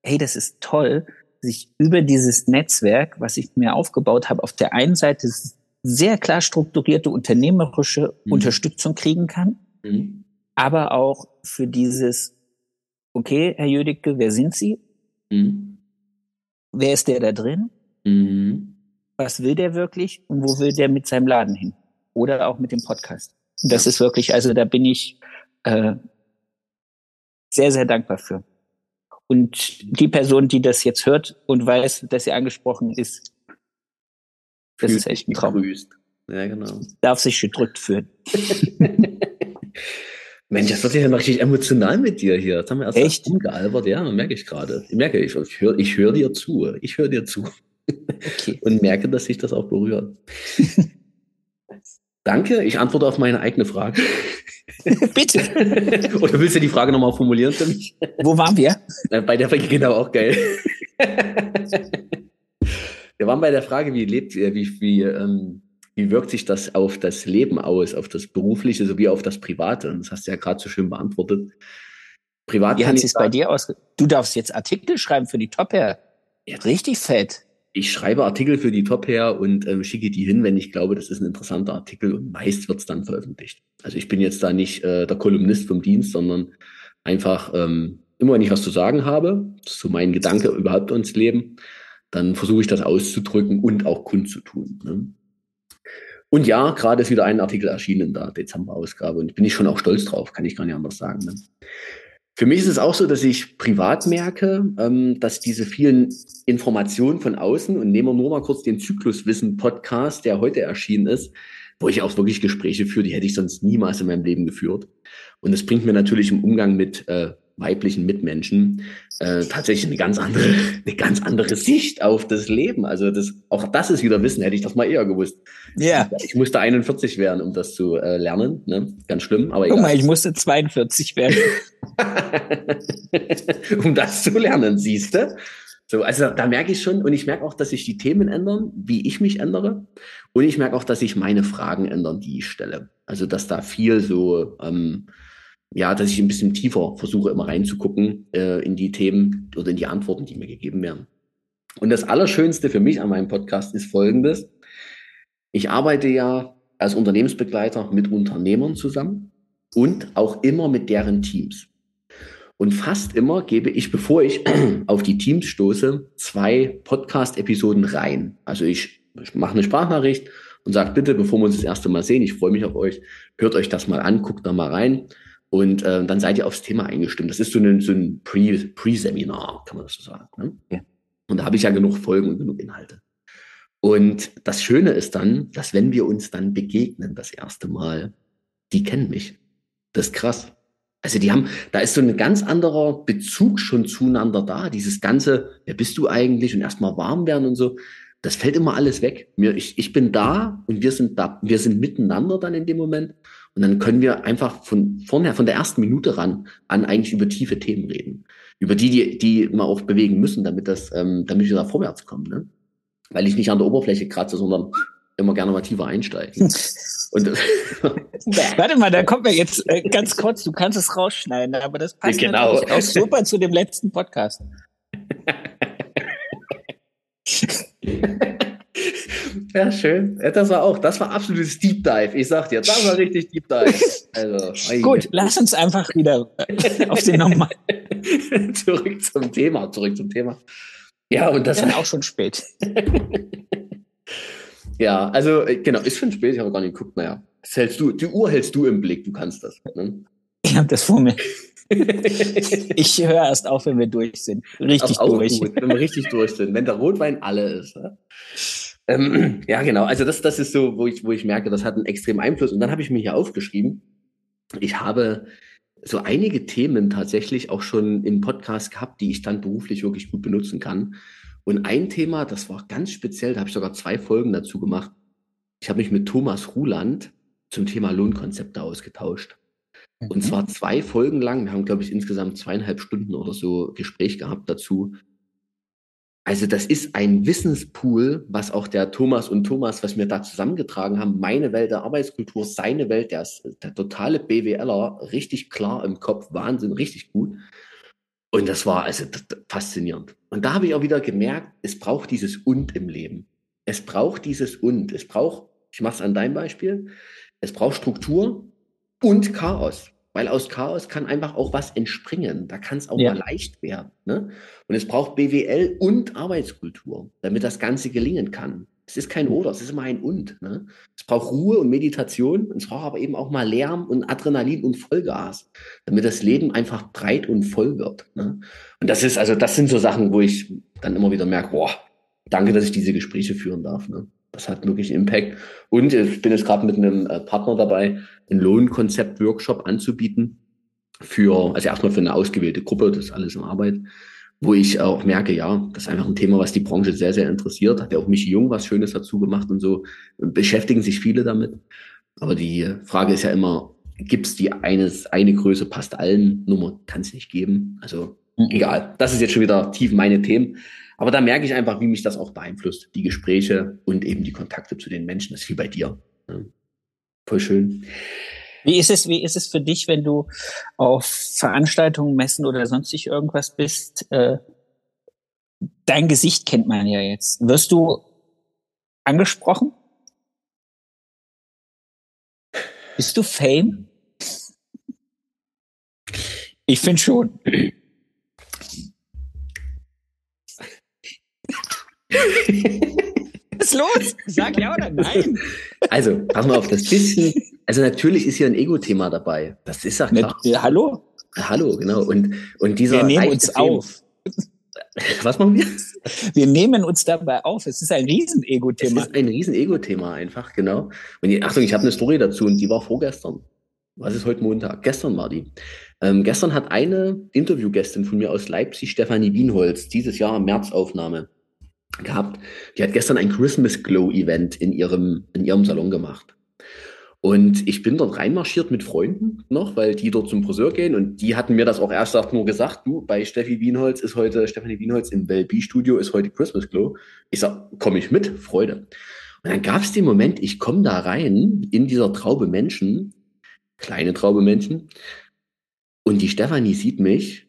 hey, das ist toll, sich über dieses Netzwerk, was ich mir aufgebaut habe, auf der einen Seite sehr klar strukturierte unternehmerische mhm. Unterstützung kriegen kann, mhm. aber auch für dieses, okay, Herr Jödicke, wer sind Sie? Mhm. Wer ist der da drin? Mhm. Was will der wirklich und wo will der mit seinem Laden hin? Oder auch mit dem Podcast. Das ist wirklich, also da bin ich äh, sehr, sehr dankbar für. Und die Person, die das jetzt hört und weiß, dass sie angesprochen ist, das ist echt ein Traum. Grüßt. Ja, genau. Darf sich gedrückt fühlen. [laughs] Mensch, das wird ja richtig emotional mit dir hier. Das haben wir erst Echt? umgealbert, ja, merke ich gerade. Ich merke, ich, ich höre ich hör dir zu. Ich höre dir zu. Okay. [laughs] Und merke, dass sich das auch berührt. [laughs] Danke, ich antworte auf meine eigene Frage. [laughs] Bitte. [laughs] Oder willst du die Frage nochmal formulieren für mich? Wo waren wir? Bei der Frage, genau, auch geil. [laughs] wir waren bei der Frage, wie lebt, äh, wie, wie, ähm, wie wirkt sich das auf das Leben aus, auf das berufliche sowie auf das private? Und das hast du ja gerade so schön beantwortet. Privat wie hat es bei dir aus? Du darfst jetzt Artikel schreiben für die Top Hair. Richtig fett. Ich schreibe Artikel für die Top Hair und ähm, schicke die hin, wenn ich glaube, das ist ein interessanter Artikel und meist wird es dann veröffentlicht. Also ich bin jetzt da nicht äh, der Kolumnist vom Dienst, sondern einfach ähm, immer, wenn ich was zu sagen habe, das ist so mein Gedanke überhaupt ins Leben, dann versuche ich das auszudrücken und auch kundzutun. Ne? Und ja, gerade ist wieder ein Artikel erschienen in der Dezember-Ausgabe und bin ich schon auch stolz drauf, kann ich gar nicht anders sagen. Ne? Für mich ist es auch so, dass ich privat merke, ähm, dass diese vielen Informationen von außen und nehmen wir nur mal kurz den Zykluswissen-Podcast, der heute erschienen ist, wo ich auch wirklich Gespräche führe, die hätte ich sonst niemals in meinem Leben geführt. Und das bringt mir natürlich im Umgang mit äh, weiblichen Mitmenschen äh, tatsächlich eine ganz andere, eine ganz andere Sicht auf das Leben. Also das, auch das ist wieder Wissen, hätte ich das mal eher gewusst. Ja. Yeah. Ich musste 41 werden, um das zu äh, lernen. Ne? Ganz schlimm, aber egal. Guck mal, ich musste 42 werden. [laughs] um das zu lernen, siehst du? So, also da merke ich schon und ich merke auch, dass sich die Themen ändern, wie ich mich ändere. Und ich merke auch, dass sich meine Fragen ändern, die ich stelle. Also dass da viel so ähm, ja, dass ich ein bisschen tiefer versuche, immer reinzugucken äh, in die Themen oder in die Antworten, die mir gegeben werden. Und das Allerschönste für mich an meinem Podcast ist folgendes. Ich arbeite ja als Unternehmensbegleiter mit Unternehmern zusammen und auch immer mit deren Teams. Und fast immer gebe ich, bevor ich [clears throat] auf die Teams stoße, zwei Podcast-Episoden rein. Also ich, ich mache eine Sprachnachricht und sage bitte, bevor wir uns das erste Mal sehen, ich freue mich auf euch, hört euch das mal an, guckt da mal rein. Und äh, dann seid ihr aufs Thema eingestimmt. Das ist so ein, so ein Pre-Seminar, kann man das so sagen. Ne? Ja. Und da habe ich ja genug Folgen und genug Inhalte. Und das Schöne ist dann, dass wenn wir uns dann begegnen das erste Mal, die kennen mich. Das ist krass. Also die haben, da ist so ein ganz anderer Bezug schon zueinander da. Dieses ganze, wer bist du eigentlich und erstmal warm werden und so. Das fällt immer alles weg. Mir, ich, ich bin da und wir sind da, wir sind miteinander dann in dem Moment. Und dann können wir einfach von vornher, von der ersten Minute ran an eigentlich über tiefe Themen reden. Über die, die, die wir auch bewegen müssen, damit das, ähm, damit wir da vorwärts kommen. Ne? Weil ich nicht an der Oberfläche kratze, sondern immer gerne mal tiefer einsteigen. [laughs] Und [laughs] Warte mal, da kommt mir jetzt äh, ganz kurz, du kannst es rausschneiden, aber das passt genau. auch super zu dem letzten Podcast. [laughs] [laughs] Ja, schön. Das war auch, das war absolutes Deep Dive. Ich sag dir, das war richtig Deep Dive. [laughs] Also, Gut, lass uns einfach wieder auf den normalen. [laughs] zurück zum Thema, zurück zum Thema. Ja, und das war auch schon spät. ja, also äh, genau, ist schon spät, ich habe gar nicht geguckt. Naja, das hältst du, die Uhr hältst du im Blick, du kannst das. Ne? Ich habe das vor mir. ich höre erst auf, wenn wir durch sind. Richtig durch. Gut, wenn wir richtig durch sind. Wenn der Rotwein alle ist. Ne? Ähm, [clears throat] ja, genau. Also das, das ist so, wo ich, wo ich merke, das hat einen extremen Einfluss. Und dann habe ich mir hier aufgeschrieben, ich habe so einige Themen tatsächlich auch schon im Podcast gehabt, die ich dann beruflich wirklich gut benutzen kann. Und ein Thema, das war ganz speziell, da habe ich sogar zwei Folgen dazu gemacht. Ich habe mich mit Thomas Ruland zum Thema Lohnkonzepte ausgetauscht. Mhm. Und zwar zwei Folgen lang. Wir haben, glaube ich, insgesamt zweieinhalb Stunden oder so Gespräch gehabt dazu. Also das ist ein Wissenspool, was auch der Thomas und Thomas, was wir da zusammengetragen haben, meine Welt der Arbeitskultur, seine Welt, der, der totale BWLer, richtig klar im Kopf, Wahnsinn, richtig gut. Und das war also faszinierend. Und da habe ich auch wieder gemerkt, es braucht dieses Und im Leben. Es braucht dieses Und. Es braucht, ich mache es an deinem Beispiel, es braucht Struktur und Chaos. Weil aus Chaos kann einfach auch was entspringen. Da kann es auch ja. mal leicht werden. Ne? Und es braucht BWL und Arbeitskultur, damit das Ganze gelingen kann. Es ist kein Oder, es ist immer ein Und. Ne? Es braucht Ruhe und Meditation, und es braucht aber eben auch mal Lärm und Adrenalin und Vollgas, damit das Leben einfach breit und voll wird. Ne? Und das ist, also das sind so Sachen, wo ich dann immer wieder merke, boah, danke, dass ich diese Gespräche führen darf. Ne? Das hat wirklich Impact. Und ich bin jetzt gerade mit einem äh, Partner dabei, ein Lohnkonzept-Workshop anzubieten für, also erstmal für eine ausgewählte Gruppe, das ist alles in Arbeit wo ich auch merke, ja, das ist einfach ein Thema, was die Branche sehr, sehr interessiert. Hat ja auch Michi Jung was Schönes dazu gemacht und so beschäftigen sich viele damit. Aber die Frage ist ja immer, gibt es die eines, eine Größe passt allen Nummer? Kann es nicht geben. Also mhm. egal. Das ist jetzt schon wieder tief meine Themen. Aber da merke ich einfach, wie mich das auch beeinflusst. Die Gespräche und eben die Kontakte zu den Menschen. Das ist wie bei dir. Ja. Voll schön. Wie ist es, wie ist es für dich, wenn du auf Veranstaltungen, Messen oder sonstig irgendwas bist? Äh, dein Gesicht kennt man ja jetzt. Wirst du angesprochen? Bist du Fame? Ich finde schon. Was ist los? Sag ja oder nein. Also, pass mal auf, das bisschen, also natürlich ist hier ein Ego-Thema dabei. Das ist ja klar. Mit, ja, hallo? Hallo, genau. Und, und dieser. Wir nehmen uns Film, auf. [laughs] Was machen wir? Wir nehmen uns dabei auf. Es ist ein Riesen-Ego-Thema. Es ist ein Riesen-Ego-Thema einfach, genau. Und die, Achtung, ich habe eine Story dazu und die war vorgestern. Was ist heute Montag? Gestern war die. Ähm, gestern hat eine Interviewgästin von mir aus Leipzig, Stefanie Wienholz, dieses Jahr im März Aufnahme gehabt. Die hat gestern ein Christmas Glow Event in ihrem, in ihrem Salon gemacht. Und ich bin dort reinmarschiert mit Freunden noch, weil die dort zum Friseur gehen und die hatten mir das auch erst nur gesagt, du, bei Steffi Wienholz ist heute, Stefanie Wienholz im Wellbe Studio ist heute Christmas Glow. Ich sag, komme ich mit? Freude. Und dann gab es den Moment, ich komme da rein in dieser Traube Menschen, kleine Traube Menschen, und die Stefanie sieht mich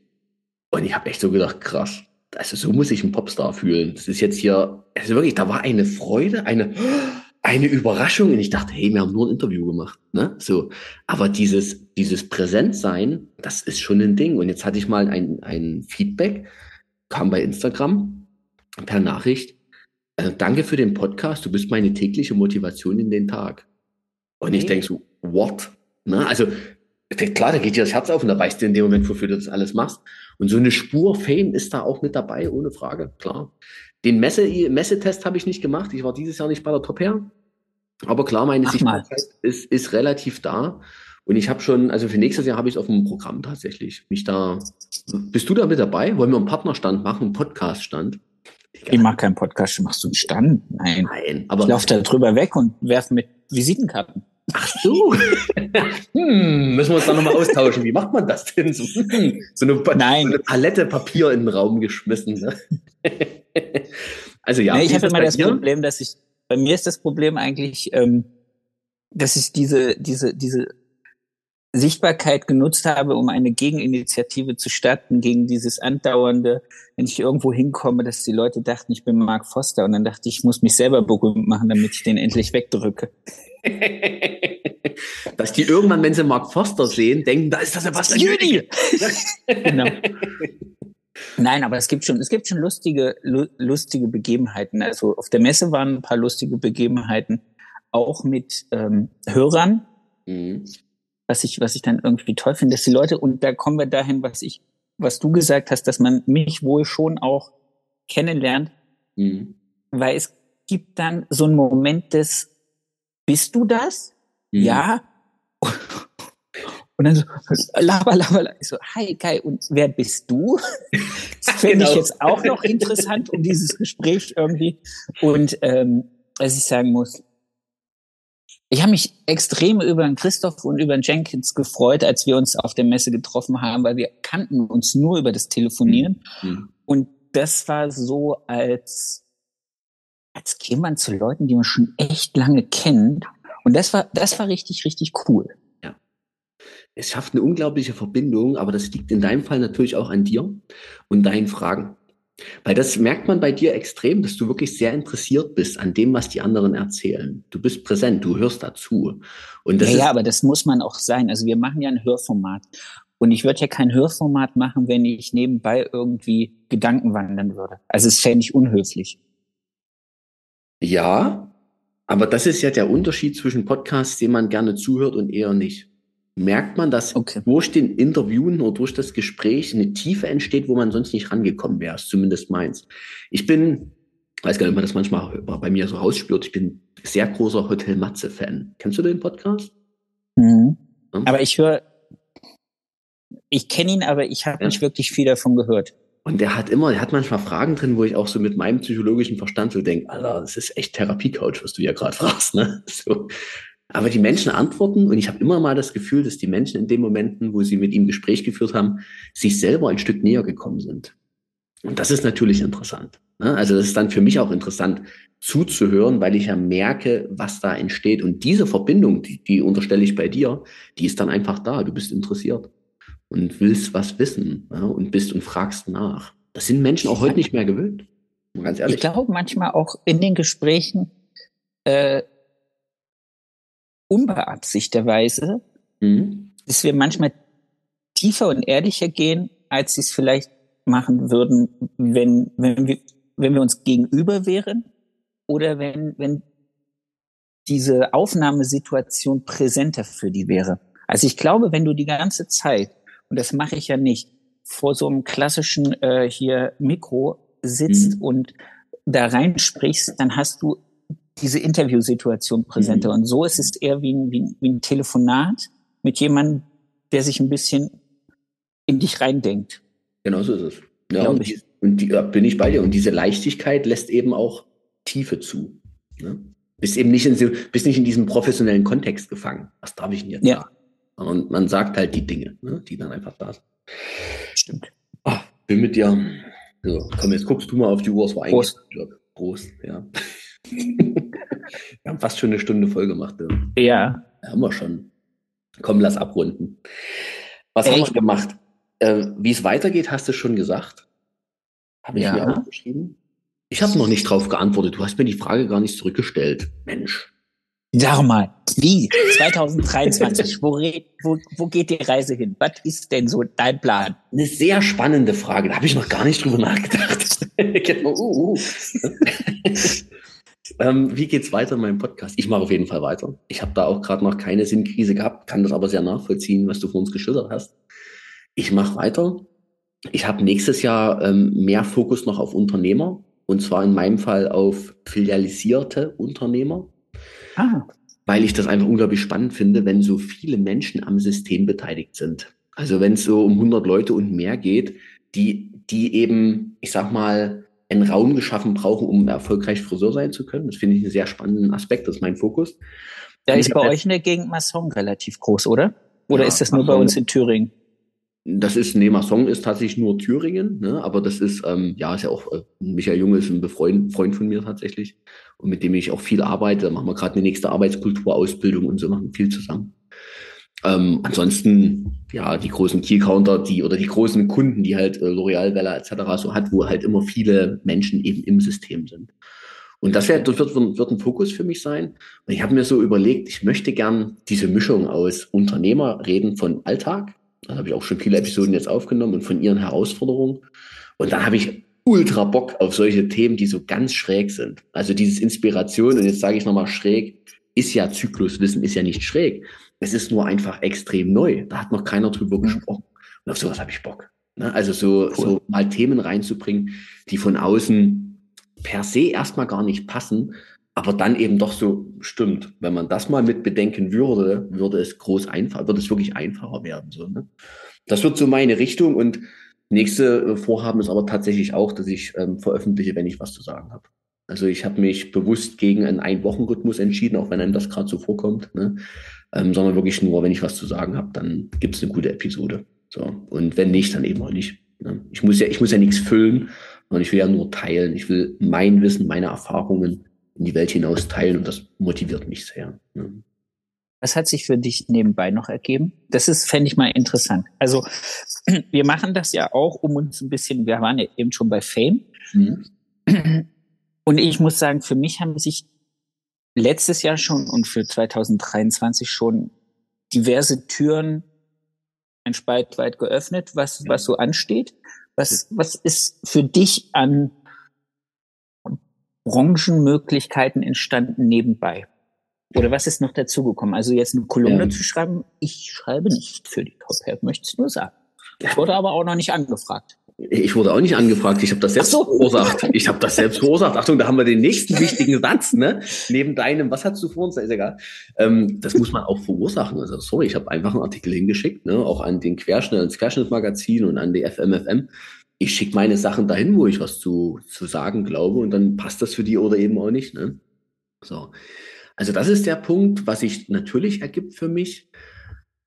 und ich habe echt so gedacht, krass, also so muss ich ein Popstar fühlen. Das ist jetzt hier, also wirklich, da war eine Freude, eine, eine Überraschung und ich dachte, hey, wir haben nur ein Interview gemacht, ne? So. Aber dieses, dieses Präsentsein, das ist schon ein Ding. Und jetzt hatte ich mal ein, ein Feedback, kam bei Instagram per Nachricht. Äh, danke für den Podcast, du bist meine tägliche Motivation in den Tag. Und ich denke so, what? Ne? Also, klar, da geht dir das Herz auf und da weißt du in dem Moment, wofür du das alles machst. Und so eine Spur Fame ist da auch mit dabei, ohne Frage, klar. Den Messe, Messetest habe ich nicht gemacht. Ich war dieses Jahr nicht bei der Top Hair. Aber klar, meine Ach Sichtbarkeit ist, ist relativ da. Und ich habe schon, also für nächstes Jahr habe ich es auf dem Programm tatsächlich. Mich da. Bist du da mit dabei? Wollen wir einen Partnerstand machen, einen Podcaststand? Ich mache keinen Podcast, machst du einen Stand? Nein. Nein, aber. Ich laufe da drüber weg und werfe mit Visitenkarten. Ach so. [laughs] hm, müssen wir uns da nochmal austauschen. Wie macht man das denn? So, hm, so, eine, Nein. so eine Palette Papier in den Raum geschmissen. Ne? [laughs] also ja. Nee, ich habe immer das dir? Problem, dass ich, bei mir ist das Problem eigentlich, ähm, dass ich diese, diese, diese Sichtbarkeit genutzt habe, um eine Gegeninitiative zu starten gegen dieses andauernde, wenn ich irgendwo hinkomme, dass die Leute dachten, ich bin Mark Foster und dann dachte ich, ich muss mich selber berühmt machen, damit ich den endlich wegdrücke. [laughs] Dass die irgendwann, wenn sie Mark Foster sehen, denken, da ist das Sebastian [laughs] Jüdi. genau. Nein, aber es gibt schon, es gibt schon lustige, lustige Begebenheiten. Also auf der Messe waren ein paar lustige Begebenheiten, auch mit ähm, Hörern, mhm. Was ich, was ich dann irgendwie toll finde, dass die Leute, und da kommen wir dahin, was ich, was du gesagt hast, dass man mich wohl schon auch kennenlernt, mhm. weil es gibt dann so einen Moment des bist du das? Mhm. Ja. Und dann so, laber, laber, laber. Ich so, hi Kai, und wer bist du? [laughs] Das finde genau. ich jetzt auch noch interessant um dieses Gespräch irgendwie. Und ähm, was ich sagen muss, ich habe mich extrem über den Christoph und über den Jenkins gefreut, als wir uns auf der Messe getroffen haben, weil wir kannten uns nur über das Telefonieren. Mhm. Und das war so, als als käme man zu Leuten, die man schon echt lange kennt. Und das war, das war richtig, richtig cool. Ja. es schafft eine unglaubliche Verbindung, aber das liegt in deinem Fall natürlich auch an dir und deinen Fragen. Weil das merkt man bei dir extrem, dass du wirklich sehr interessiert bist an dem, was die anderen erzählen. Du bist präsent, du hörst dazu. Und das ja, ja, aber das muss man auch sein. Also wir machen ja ein Hörformat. Und ich würde ja kein Hörformat machen, wenn ich nebenbei irgendwie Gedanken wandern würde. Also es fände ich unhöflich. Ja, aber das ist ja der Unterschied zwischen Podcasts, dem man gerne zuhört und eher nicht. Merkt man, dass okay. durch den Interviewen oder durch das Gespräch eine Tiefe entsteht, wo man sonst nicht rangekommen wäre, ist zumindest meins. Ich bin, weiß gar nicht, ob man das manchmal bei mir so rausspürt, ich bin sehr großer Hotel Matze-Fan. Kennst du den Podcast? Mhm. Ja? Aber ich höre ich kenne ihn, aber ich habe ja. nicht wirklich viel davon gehört. Und der hat immer, der hat manchmal Fragen drin, wo ich auch so mit meinem psychologischen Verstand so denke, Alter, das ist echt Therapiecoach, was du ja gerade fragst, ne? [laughs] So. Aber die Menschen antworten und ich habe immer mal das Gefühl, dass die Menschen in den Momenten, wo sie mit ihm Gespräch geführt haben, sich selber ein Stück näher gekommen sind. Und das ist natürlich interessant. Ne? Also das ist dann für mich auch interessant zuzuhören, weil ich ja merke, was da entsteht. Und diese Verbindung, die, die unterstelle ich bei dir, die ist dann einfach da. Du bist interessiert und willst was wissen ja, und bist und fragst nach. Das sind Menschen auch heute nicht mehr gewöhnt. Ganz ehrlich. Ich glaube manchmal auch in den Gesprächen äh, unbeabsichterweise, mhm. dass wir manchmal tiefer und ehrlicher gehen, als sie es vielleicht machen würden, wenn, wenn, wir, wenn wir uns gegenüber wären oder wenn, wenn diese Aufnahmesituation präsenter für die wäre. Also ich glaube, wenn du die ganze Zeit und das mache ich ja nicht, vor so einem klassischen äh, hier Mikro sitzt mhm. und da reinsprichst, dann hast du diese Interviewsituation präsenter. Mhm. Und so ist es eher wie ein, wie, wie ein Telefonat mit jemandem, der sich ein bisschen in dich reindenkt. Genau so ist es. Ja, und, die, und die, ja, bin ich bei dir. Und diese Leichtigkeit lässt eben auch Tiefe zu. Ne? Bist eben nicht in, bist nicht in diesem professionellen Kontext gefangen. Was darf ich denn jetzt ja. sagen? Und man sagt halt die Dinge, ne, die dann einfach da sind. Stimmt. Ach, bin mit dir. So, komm, jetzt guckst du mal auf die Uhr. Es war Prost. Prost, ja. [laughs] wir haben fast schon eine Stunde voll gemacht. Ja. ja. Haben wir schon. Komm, lass abrunden. Was Echt? haben wir gemacht? Äh, Wie es weitergeht, hast du schon gesagt. Habe ich ja. mir aufgeschrieben? Ich habe noch nicht drauf geantwortet. Du hast mir die Frage gar nicht zurückgestellt. Mensch. Sag mal, wie? 2023, wo, wo, wo geht die Reise hin? Was ist denn so dein Plan? Eine sehr spannende Frage, da habe ich noch gar nicht drüber nachgedacht. [laughs] genau, uh, uh. Ähm, wie geht's weiter in meinem Podcast? Ich mache auf jeden Fall weiter. Ich habe da auch gerade noch keine Sinnkrise gehabt, kann das aber sehr nachvollziehen, was du vor uns geschildert hast. Ich mache weiter. Ich habe nächstes Jahr ähm, mehr Fokus noch auf Unternehmer und zwar in meinem Fall auf filialisierte Unternehmer. Ah. Weil ich das einfach unglaublich spannend finde, wenn so viele Menschen am System beteiligt sind. Also wenn es so um 100 Leute und mehr geht, die, die eben, ich sag mal, einen Raum geschaffen brauchen, um erfolgreich Friseur sein zu können. Das finde ich einen sehr spannenden Aspekt, das ist mein Fokus. Da ist bei euch in der Gegend Masson relativ groß, oder? Oder ja, ist das nur Masson, bei uns in Thüringen? Das ist, nee, Masson ist tatsächlich nur Thüringen, ne? aber das ist, ähm, ja, ist ja auch, äh, Michael Junge ist ein Befreund, Freund von mir tatsächlich und mit dem ich auch viel arbeite. Da machen wir gerade eine nächste Arbeitskulturausbildung und so machen viel zusammen. Ähm, ansonsten, ja, die großen Key-Counter, die oder die großen Kunden, die halt äh, L'Oreal, Vella etc. so hat, wo halt immer viele Menschen eben im System sind. Und das, wär, das wird, wird ein Fokus für mich sein. Und ich habe mir so überlegt, ich möchte gern diese Mischung aus Unternehmerreden von Alltag, da habe ich auch schon viele Episoden jetzt aufgenommen und von ihren Herausforderungen. Und dann habe ich ultra Bock auf solche Themen, die so ganz schräg sind. Also dieses Inspiration, und jetzt sage ich nochmal schräg, ist ja Zykluswissen, ist ja nicht schräg. Es ist nur einfach extrem neu. Da hat noch keiner drüber mhm. gesprochen. Und auf sowas habe ich Bock. Ne? Also so, cool. so mal Themen reinzubringen, die von außen per se erstmal gar nicht passen, aber dann eben doch so stimmt. Wenn man das mal mit bedenken würde, würde es groß einfach, würde es wirklich einfacher werden. So, ne? Das wird so meine Richtung und nächste äh, Vorhaben ist aber tatsächlich auch, dass ich ähm, veröffentliche, wenn ich was zu sagen habe. Also ich habe mich bewusst gegen einen Ein-Wochen-Rhythmus entschieden, auch wenn einem das gerade so vorkommt, ne? Ähm, sondern wirklich nur, wenn ich was zu sagen habe, dann gibt es eine gute Episode. So und wenn nicht, dann eben auch nicht. Ne? Ich muss ja, ich muss ja nichts füllen, sondern ich will ja nur teilen. Ich will mein Wissen, meine Erfahrungen in die Welt hinaus teilen und das motiviert mich sehr. Ne? Was hat sich für dich nebenbei noch ergeben? Das ist, fände ich mal interessant. Also [clears throat] wir machen das ja auch, um uns ein bisschen, wir waren ja eben schon bei Fame. Mhm. Und ich muss sagen, für mich haben sich letztes Jahr schon und für 2023 schon diverse Türen ein Spalt weit geöffnet, was, was so ansteht. Was, was ist für dich an Branchenmöglichkeiten entstanden nebenbei? Oder was ist noch dazugekommen? Also jetzt eine Kolumne ähm. zu schreiben, ich schreibe nicht für die Top Help, möchte ich nur sagen. Ich wurde aber auch noch nicht angefragt. Ich wurde auch nicht angefragt, ich habe das selbst so. verursacht. Ich habe das selbst verursacht. Achtung, da haben wir den nächsten [laughs] wichtigen Satz, ne? Neben deinem, was hast du vor uns? Ist egal. Ähm, das muss man auch verursachen. Also sorry, ich habe einfach einen Artikel hingeschickt, ne? Auch an den Querschnitt, ins Querschnittmagazin und an die FMFM. Ich schicke meine Sachen dahin, wo ich was zu, zu sagen glaube, und dann passt das für die oder eben auch nicht. Ne? So. Also das ist der Punkt, was sich natürlich ergibt für mich.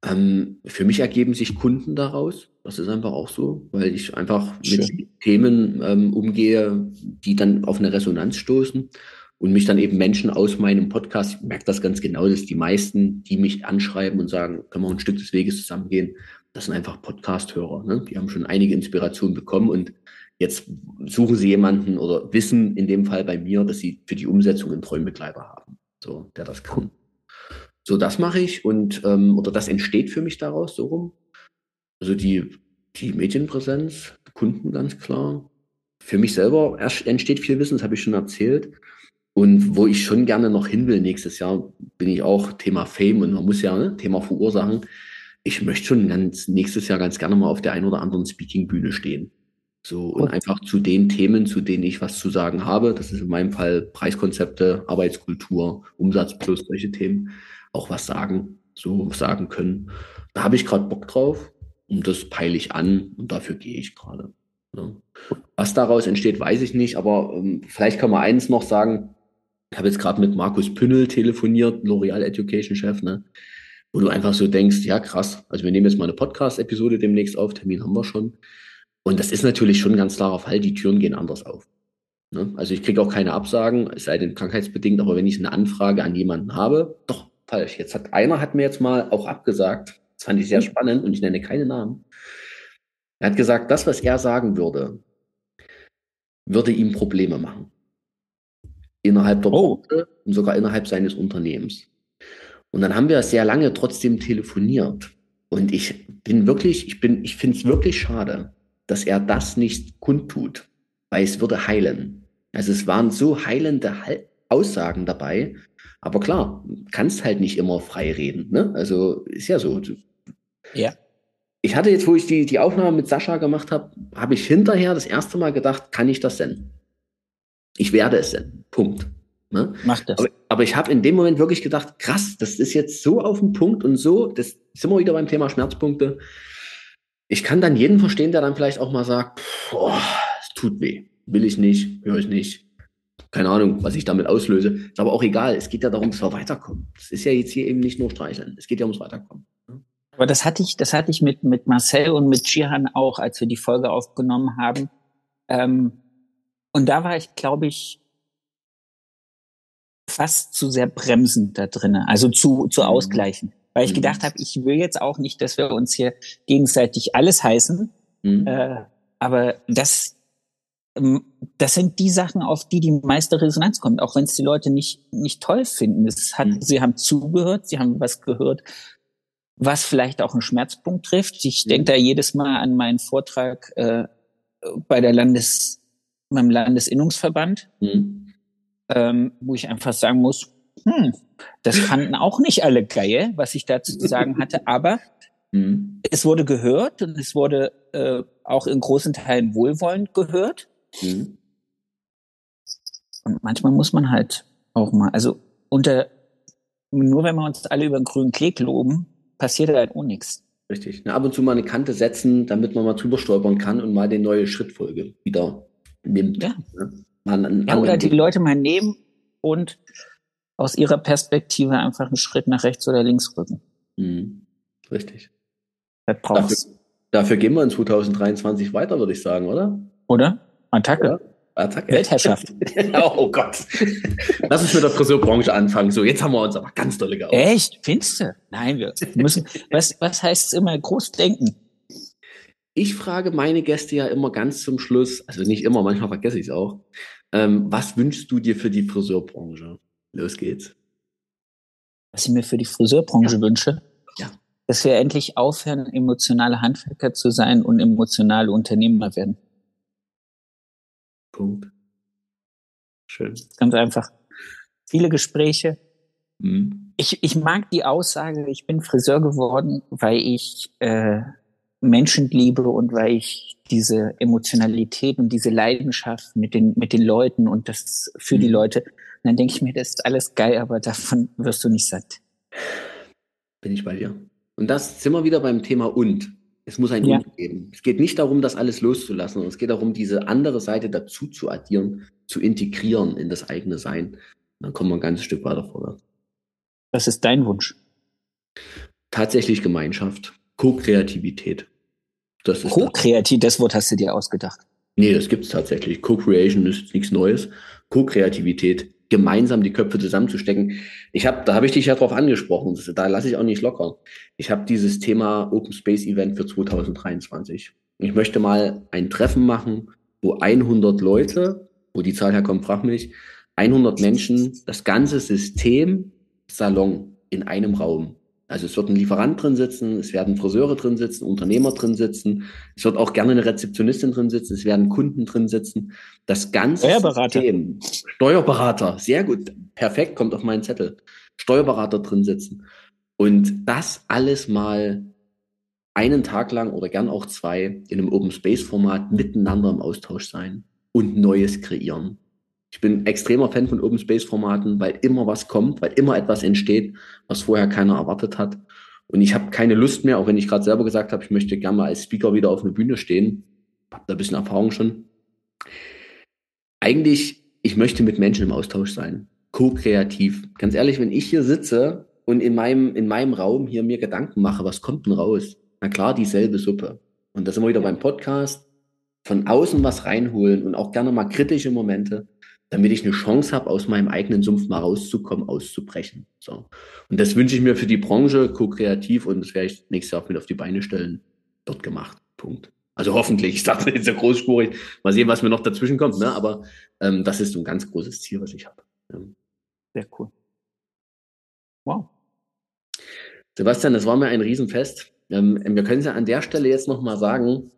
Ähm, für mich ergeben sich Kunden daraus. Das ist einfach auch so, weil ich einfach Schön. mit Themen ähm, umgehe, die dann auf eine Resonanz stoßen und mich dann eben Menschen aus meinem Podcast, ich merke das ganz genau, dass die meisten, die mich anschreiben und sagen, können wir ein Stück des Weges zusammengehen, das sind einfach Podcast-Hörer. Ne? Die haben schon einige Inspirationen bekommen und jetzt suchen sie jemanden oder wissen in dem Fall bei mir, dass sie für die Umsetzung einen Träumbegleiter haben so, der das kann. So, das mache ich und ähm, oder das entsteht für mich daraus so rum. Also die, die Medienpräsenz, Kunden ganz klar. Für mich selber entsteht viel Wissen, das habe ich schon erzählt. Und wo ich schon gerne noch hin will nächstes Jahr, bin ich auch Thema Fame und man muss ja ne, Thema verursachen. Ich möchte schon ganz nächstes Jahr ganz gerne mal auf der einen oder anderen Speaking-Bühne stehen. So, und einfach zu den Themen, zu denen ich was zu sagen habe, das ist in meinem Fall Preiskonzepte, Arbeitskultur, Umsatz plus solche Themen, auch was sagen, so sagen können. Da habe ich gerade Bock drauf und das peile ich an und dafür gehe ich gerade. Ne? Was daraus entsteht, weiß ich nicht, aber ähm, vielleicht kann man eins noch sagen. Ich habe jetzt gerade mit Markus Pünnel telefoniert, L'Oreal Education Chef, ne? wo du einfach so denkst, ja krass, also wir nehmen jetzt mal eine Podcast-Episode demnächst auf, Termin haben wir schon. Und das ist natürlich schon ein ganz klarer Fall, die Türen gehen anders auf. Ne? Also ich kriege auch keine Absagen, es sei denn krankheitsbedingt, aber wenn ich eine Anfrage an jemanden habe, doch, falsch. Jetzt hat einer hat mir jetzt mal auch abgesagt, das fand ich sehr spannend und ich nenne keine Namen. Er hat gesagt, das, was er sagen würde, würde ihm Probleme machen. Innerhalb der oh. Branche und sogar innerhalb seines Unternehmens. Und dann haben wir sehr lange trotzdem telefoniert. Und ich bin wirklich, ich bin, ich finde es wirklich schade, dass er das nicht kundtut, weil es würde heilen. Also es waren so heilende Aussagen dabei, aber klar, kannst halt nicht immer frei reden. Ne? Also ist ja so. Ja. Ich hatte jetzt, wo ich die, die Aufnahme mit Sascha gemacht habe, habe ich hinterher das erste Mal gedacht, kann ich das senden? Ich werde es senden. Punkt. Ne? Mach das. Aber, aber ich habe in dem Moment wirklich gedacht, krass, das ist jetzt so auf den Punkt und so, das sind wir wieder beim Thema Schmerzpunkte ich kann dann jeden verstehen, der dann vielleicht auch mal sagt, boah, es tut weh, will ich nicht, höre ich nicht. Keine Ahnung, was ich damit auslöse. Ist aber auch egal. Es geht ja darum, dass wir weiterkommen. Es ist ja jetzt hier eben nicht nur streicheln. Es geht ja ums Weiterkommen. Aber das hatte ich, das hatte ich mit, mit Marcel und mit Chihan auch, als wir die Folge aufgenommen haben. Ähm, und da war ich, glaube ich, fast zu sehr bremsend da drinnen, also zu, zu mhm. ausgleichen. Weil ich mhm. gedacht habe, ich will jetzt auch nicht, dass wir uns hier gegenseitig alles heißen. Mhm. Äh, aber das, das sind die Sachen, auf die die meiste Resonanz kommt, auch wenn es die Leute nicht, nicht toll finden. Es hat, mhm. Sie haben zugehört, sie haben was gehört, was vielleicht auch einen Schmerzpunkt trifft. Ich mhm. denke da jedes Mal an meinen Vortrag äh, bei der Landes, beim Landesinnungsverband, mhm. ähm, wo ich einfach sagen muss, hm, das fanden auch nicht alle geil, was ich dazu zu sagen hatte, aber mhm. es wurde gehört und es wurde äh, auch in großen Teilen wohlwollend gehört. Mhm. Und manchmal muss man halt auch mal, also unter, nur wenn wir uns alle über den grünen Klee loben, passiert halt auch nichts. Richtig. Na, ab und zu mal eine Kante setzen, damit man mal drüber stolpern kann und mal die neue Schrittfolge wieder nimmt. Ja. Ne? Ja oder die Leute mal nehmen und aus ihrer Perspektive einfach einen Schritt nach rechts oder links rücken. Mhm. Richtig. Das brauchst. Dafür, dafür gehen wir in 2023 weiter, würde ich sagen, oder? Oder? Attacke. Attacke. Weltherrschaft. [laughs] oh Gott. Lass uns mit der Friseurbranche anfangen. So, jetzt haben wir uns aber ganz dolle gehauen. Echt? Findest du? Nein, wir müssen, [laughs] was, was heißt es immer? Groß denken. Ich frage meine Gäste ja immer ganz zum Schluss, also nicht immer, manchmal vergesse ich es auch. Ähm, was wünschst du dir für die Friseurbranche? Los geht's. Was ich mir für die Friseurbranche Ja. wünsche? Ja. Dass wir endlich aufhören, emotionale Handwerker zu sein und emotionale Unternehmer werden. Punkt. Schön. Ganz einfach. Viele Gespräche. Mhm. Ich, ich mag die Aussage, ich bin Friseur geworden, weil ich äh, Menschen liebe und weil ich diese Emotionalität und diese Leidenschaft mit den, mit den Leuten und das für die Mhm. Leute. Und dann denke ich mir, das ist alles geil, aber davon wirst du nicht satt. Bin ich bei dir. Und das sind wir wieder beim Thema und. Es muss ein Ja. und geben. Es geht nicht darum, das alles loszulassen, sondern es geht darum, diese andere Seite dazu zu addieren, zu integrieren in das eigene Sein. Dann kommen wir ein ganzes Stück weiter vorwärts. Was ist dein Wunsch? Tatsächlich Gemeinschaft, Co-Kreativität. Das ist das. Co-kreativ, das Wort hast du dir ausgedacht. Nee, das gibt's tatsächlich. Co-Creation ist nichts Neues. Co-Kreativität, gemeinsam die Köpfe zusammenzustecken. Ich habe, da habe ich dich ja drauf angesprochen. Da lasse ich auch nicht locker. Ich habe dieses Thema Open Space Event für 2023. Ich möchte mal ein Treffen machen, wo 100 Leute, wo die Zahl herkommt, frag mich, 100 Menschen, das ganze System Salon in einem Raum. Also es wird ein Lieferant drin sitzen, es werden Friseure drin sitzen, Unternehmer drin sitzen, es wird auch gerne eine Rezeptionistin drin sitzen, es werden Kunden drin sitzen. Das ganze Steuerberater. System, Steuerberater, sehr gut, perfekt, kommt auf meinen Zettel. Steuerberater drin sitzen. Und das alles mal einen Tag lang oder gern auch zwei in einem Open Space Format miteinander im Austausch sein und Neues kreieren. Ich bin extremer Fan von Open Space Formaten, weil immer was kommt, weil immer etwas entsteht, was vorher keiner erwartet hat. Und ich habe keine Lust mehr, auch wenn ich gerade selber gesagt habe, ich möchte gerne mal als Speaker wieder auf einer Bühne stehen. Hab da ein bisschen Erfahrung schon. Eigentlich, ich möchte mit Menschen im Austausch sein. Co-kreativ. Ganz ehrlich, wenn ich hier sitze und in meinem, in meinem Raum hier mir Gedanken mache, was kommt denn raus? Na klar, dieselbe Suppe. Und da sind wir wieder beim Podcast. Von außen was reinholen und auch gerne mal kritische Momente, damit ich eine Chance habe, aus meinem eigenen Sumpf mal rauszukommen, auszubrechen. So. Und das wünsche ich mir für die Branche, co-kreativ, und das werde ich nächstes Jahr auch mit auf die Beine stellen. Dort gemacht. Punkt. Also hoffentlich. [laughs] Ich dachte jetzt so großspurig. Mal sehen, was mir noch dazwischen kommt. Ne? Aber ähm, das ist so ein ganz großes Ziel, was ich habe. Ähm, Sehr cool. Wow. Sebastian, das war mir ein Riesenfest. Ähm, wir können es ja an der Stelle jetzt noch mal sagen.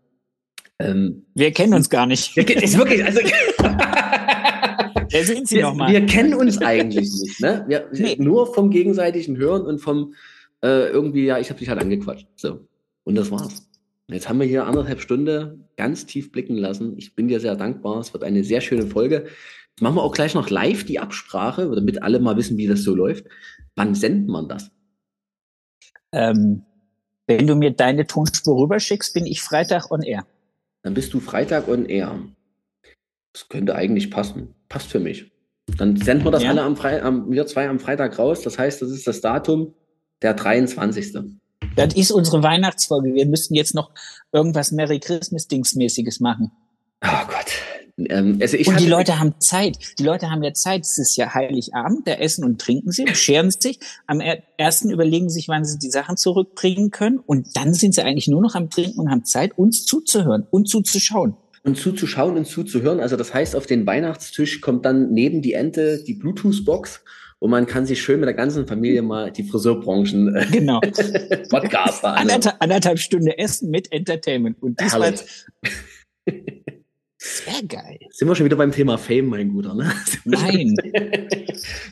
Ähm, Wir kennen uns gar nicht. wir, ist wirklich, also, [laughs] [laughs] Wer sind Sie wir, nochmal? wir kennen uns eigentlich nicht. Ne? Wir, [laughs] Nee. Nur vom gegenseitigen Hören und vom äh, irgendwie, ja, ich habe dich halt angequatscht. So. Und das war's. Jetzt haben wir hier anderthalb Stunden ganz tief blicken lassen. Ich bin dir sehr dankbar. Es wird eine sehr schöne Folge. Jetzt machen wir auch gleich noch live die Absprache, damit alle mal wissen, wie das so läuft. Wann sendet man das? Ähm, wenn du mir deine Tonspur rüberschickst, bin ich Freitag on air. Dann bist du Freitag on Air. Das könnte eigentlich passen. Passt für mich. Dann senden wir das Ja. alle am Freitag, am, wir zwei am Freitag raus. Das heißt, das ist das Datum der 23. Das ist unsere Weihnachtsfolge. Wir müssen jetzt noch irgendwas Merry Christmas Dingsmäßiges machen. Oh Gott. Ähm, also ich und die Leute haben Zeit. Die Leute haben ja Zeit. Es ist ja Heiligabend. Da essen und trinken sie, bescheren sich. Am er- ersten überlegen sich, wann sie die Sachen zurückbringen können. Und dann sind sie eigentlich nur noch am Trinken und haben Zeit, uns zuzuhören und zuzuschauen. Und zuzuschauen und zuzuhören. Also das heißt, auf den Weihnachtstisch kommt dann neben die Ente die Bluetooth-Box und man kann sich schön mit der ganzen Familie mal die Friseurbranchen äh, Genau. [laughs] Podcaster anhören. Anderthalb, anderthalb Stunde Essen mit Entertainment. Und diesmal. [laughs] sehr geil. Sind wir schon wieder beim Thema Fame, mein Guter, ne? [laughs] Nein.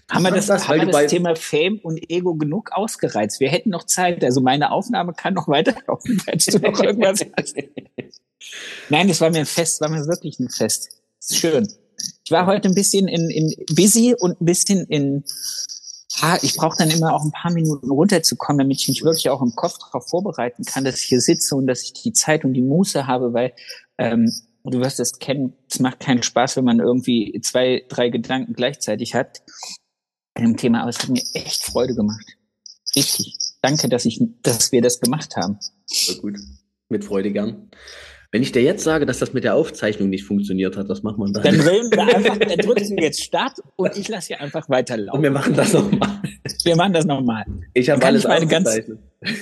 haben wir das, Das, haben wir das Thema Fame und Ego genug ausgereizt? Wir hätten noch Zeit. Also meine Aufnahme kann noch [laughs] weiterlaufen, falls du noch irgendwas hast. Nein, das war mir ein Fest, war mir wirklich ein Fest. Schön. Ich war heute ein bisschen in, in busy und ein bisschen in Ah, ich brauche dann immer auch ein paar Minuten runterzukommen, damit ich mich wirklich auch im Kopf darauf vorbereiten kann, dass ich hier sitze und dass ich die Zeit und die Muße habe, weil ähm, du wirst es kennen, es macht keinen Spaß, wenn man irgendwie zwei, drei Gedanken gleichzeitig hat bei dem Thema, aber es hat mir echt Freude gemacht. Richtig. Danke, dass ich, dass wir das gemacht haben. Voll gut. Mit Freude gern. Wenn ich dir jetzt sage, dass das mit der Aufzeichnung nicht funktioniert hat, was macht man dann? Dann drehen wir einfach, dann [laughs] drückst du jetzt Start und ich lasse hier einfach weiterlaufen. Und wir machen das nochmal. Wir machen das nochmal. Ich habe alles ich meine, ganz,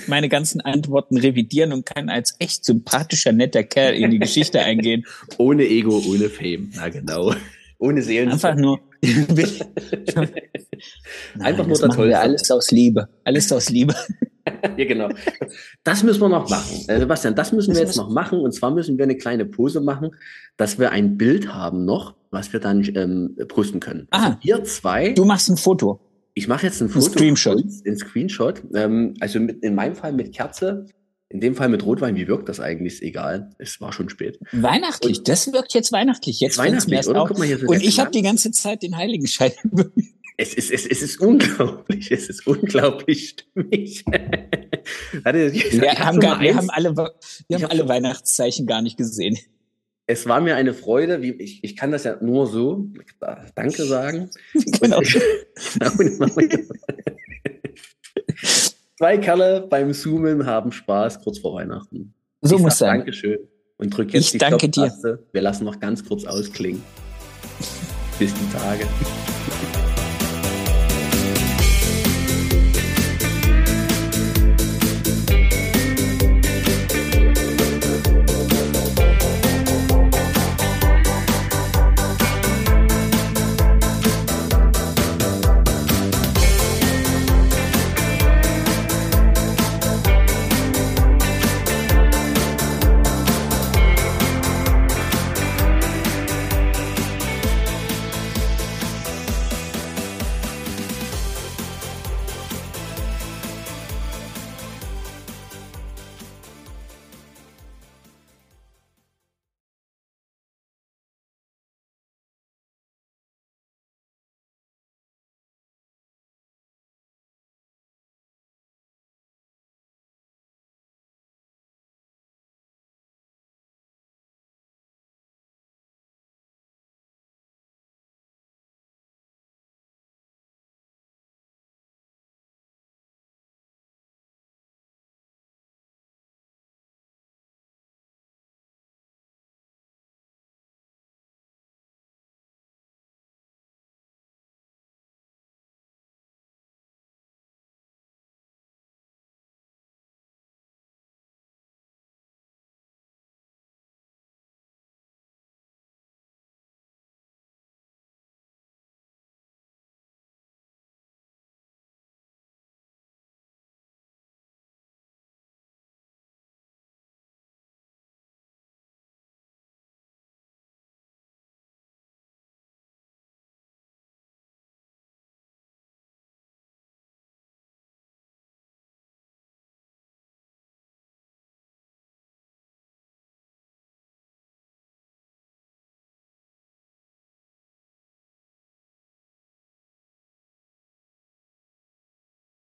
meine ganzen Antworten revidieren und kann als echt sympathischer, netter Kerl in die Geschichte eingehen. Ohne Ego, ohne Fame. Na genau. Ohne Seelen. Einfach nur. [laughs] Nein, Einfach nur das wir Tollste. alles aus Liebe. Alles aus Liebe. [laughs] Ja, genau. Das müssen wir noch machen. Äh, Sebastian, das müssen wir Das jetzt noch machen. Und zwar müssen wir eine kleine Pose machen, dass wir ein Bild haben noch, was wir dann ähm, posten können. Ah. Also wir zwei, Du machst ein Foto. ich mache jetzt ein Ein Foto. Screenshot. von uns, Ein Screenshot. Ähm, also mit, in meinem Fall mit Kerze, in dem Fall mit Rotwein. Wie wirkt das eigentlich? Ist egal. Es war schon spät. Weihnachtlich. Das wirkt jetzt weihnachtlich. Jetzt Weihnachtlich, erst oder? auf. Guck mal hier Und ich habe die ganze Zeit den Heiligenschein. [laughs] Es ist, es, es ist unglaublich. Es ist unglaublich stimmig. [laughs] Warte, Wir hab haben, gar, wir haben alle, wir Ich haben hab alle Weihnachtszeichen gar nicht gesehen. Es war mir eine Freude, wie ich, ich kann das ja nur so äh, Danke sagen. [laughs] Genau. Zwei Kerle beim Zoomen haben Spaß kurz vor Weihnachten. So ich muss sein. Dankeschön und drück jetzt Ich die danke dir. Wir lassen noch ganz kurz ausklingen. [laughs] Bis die Tage.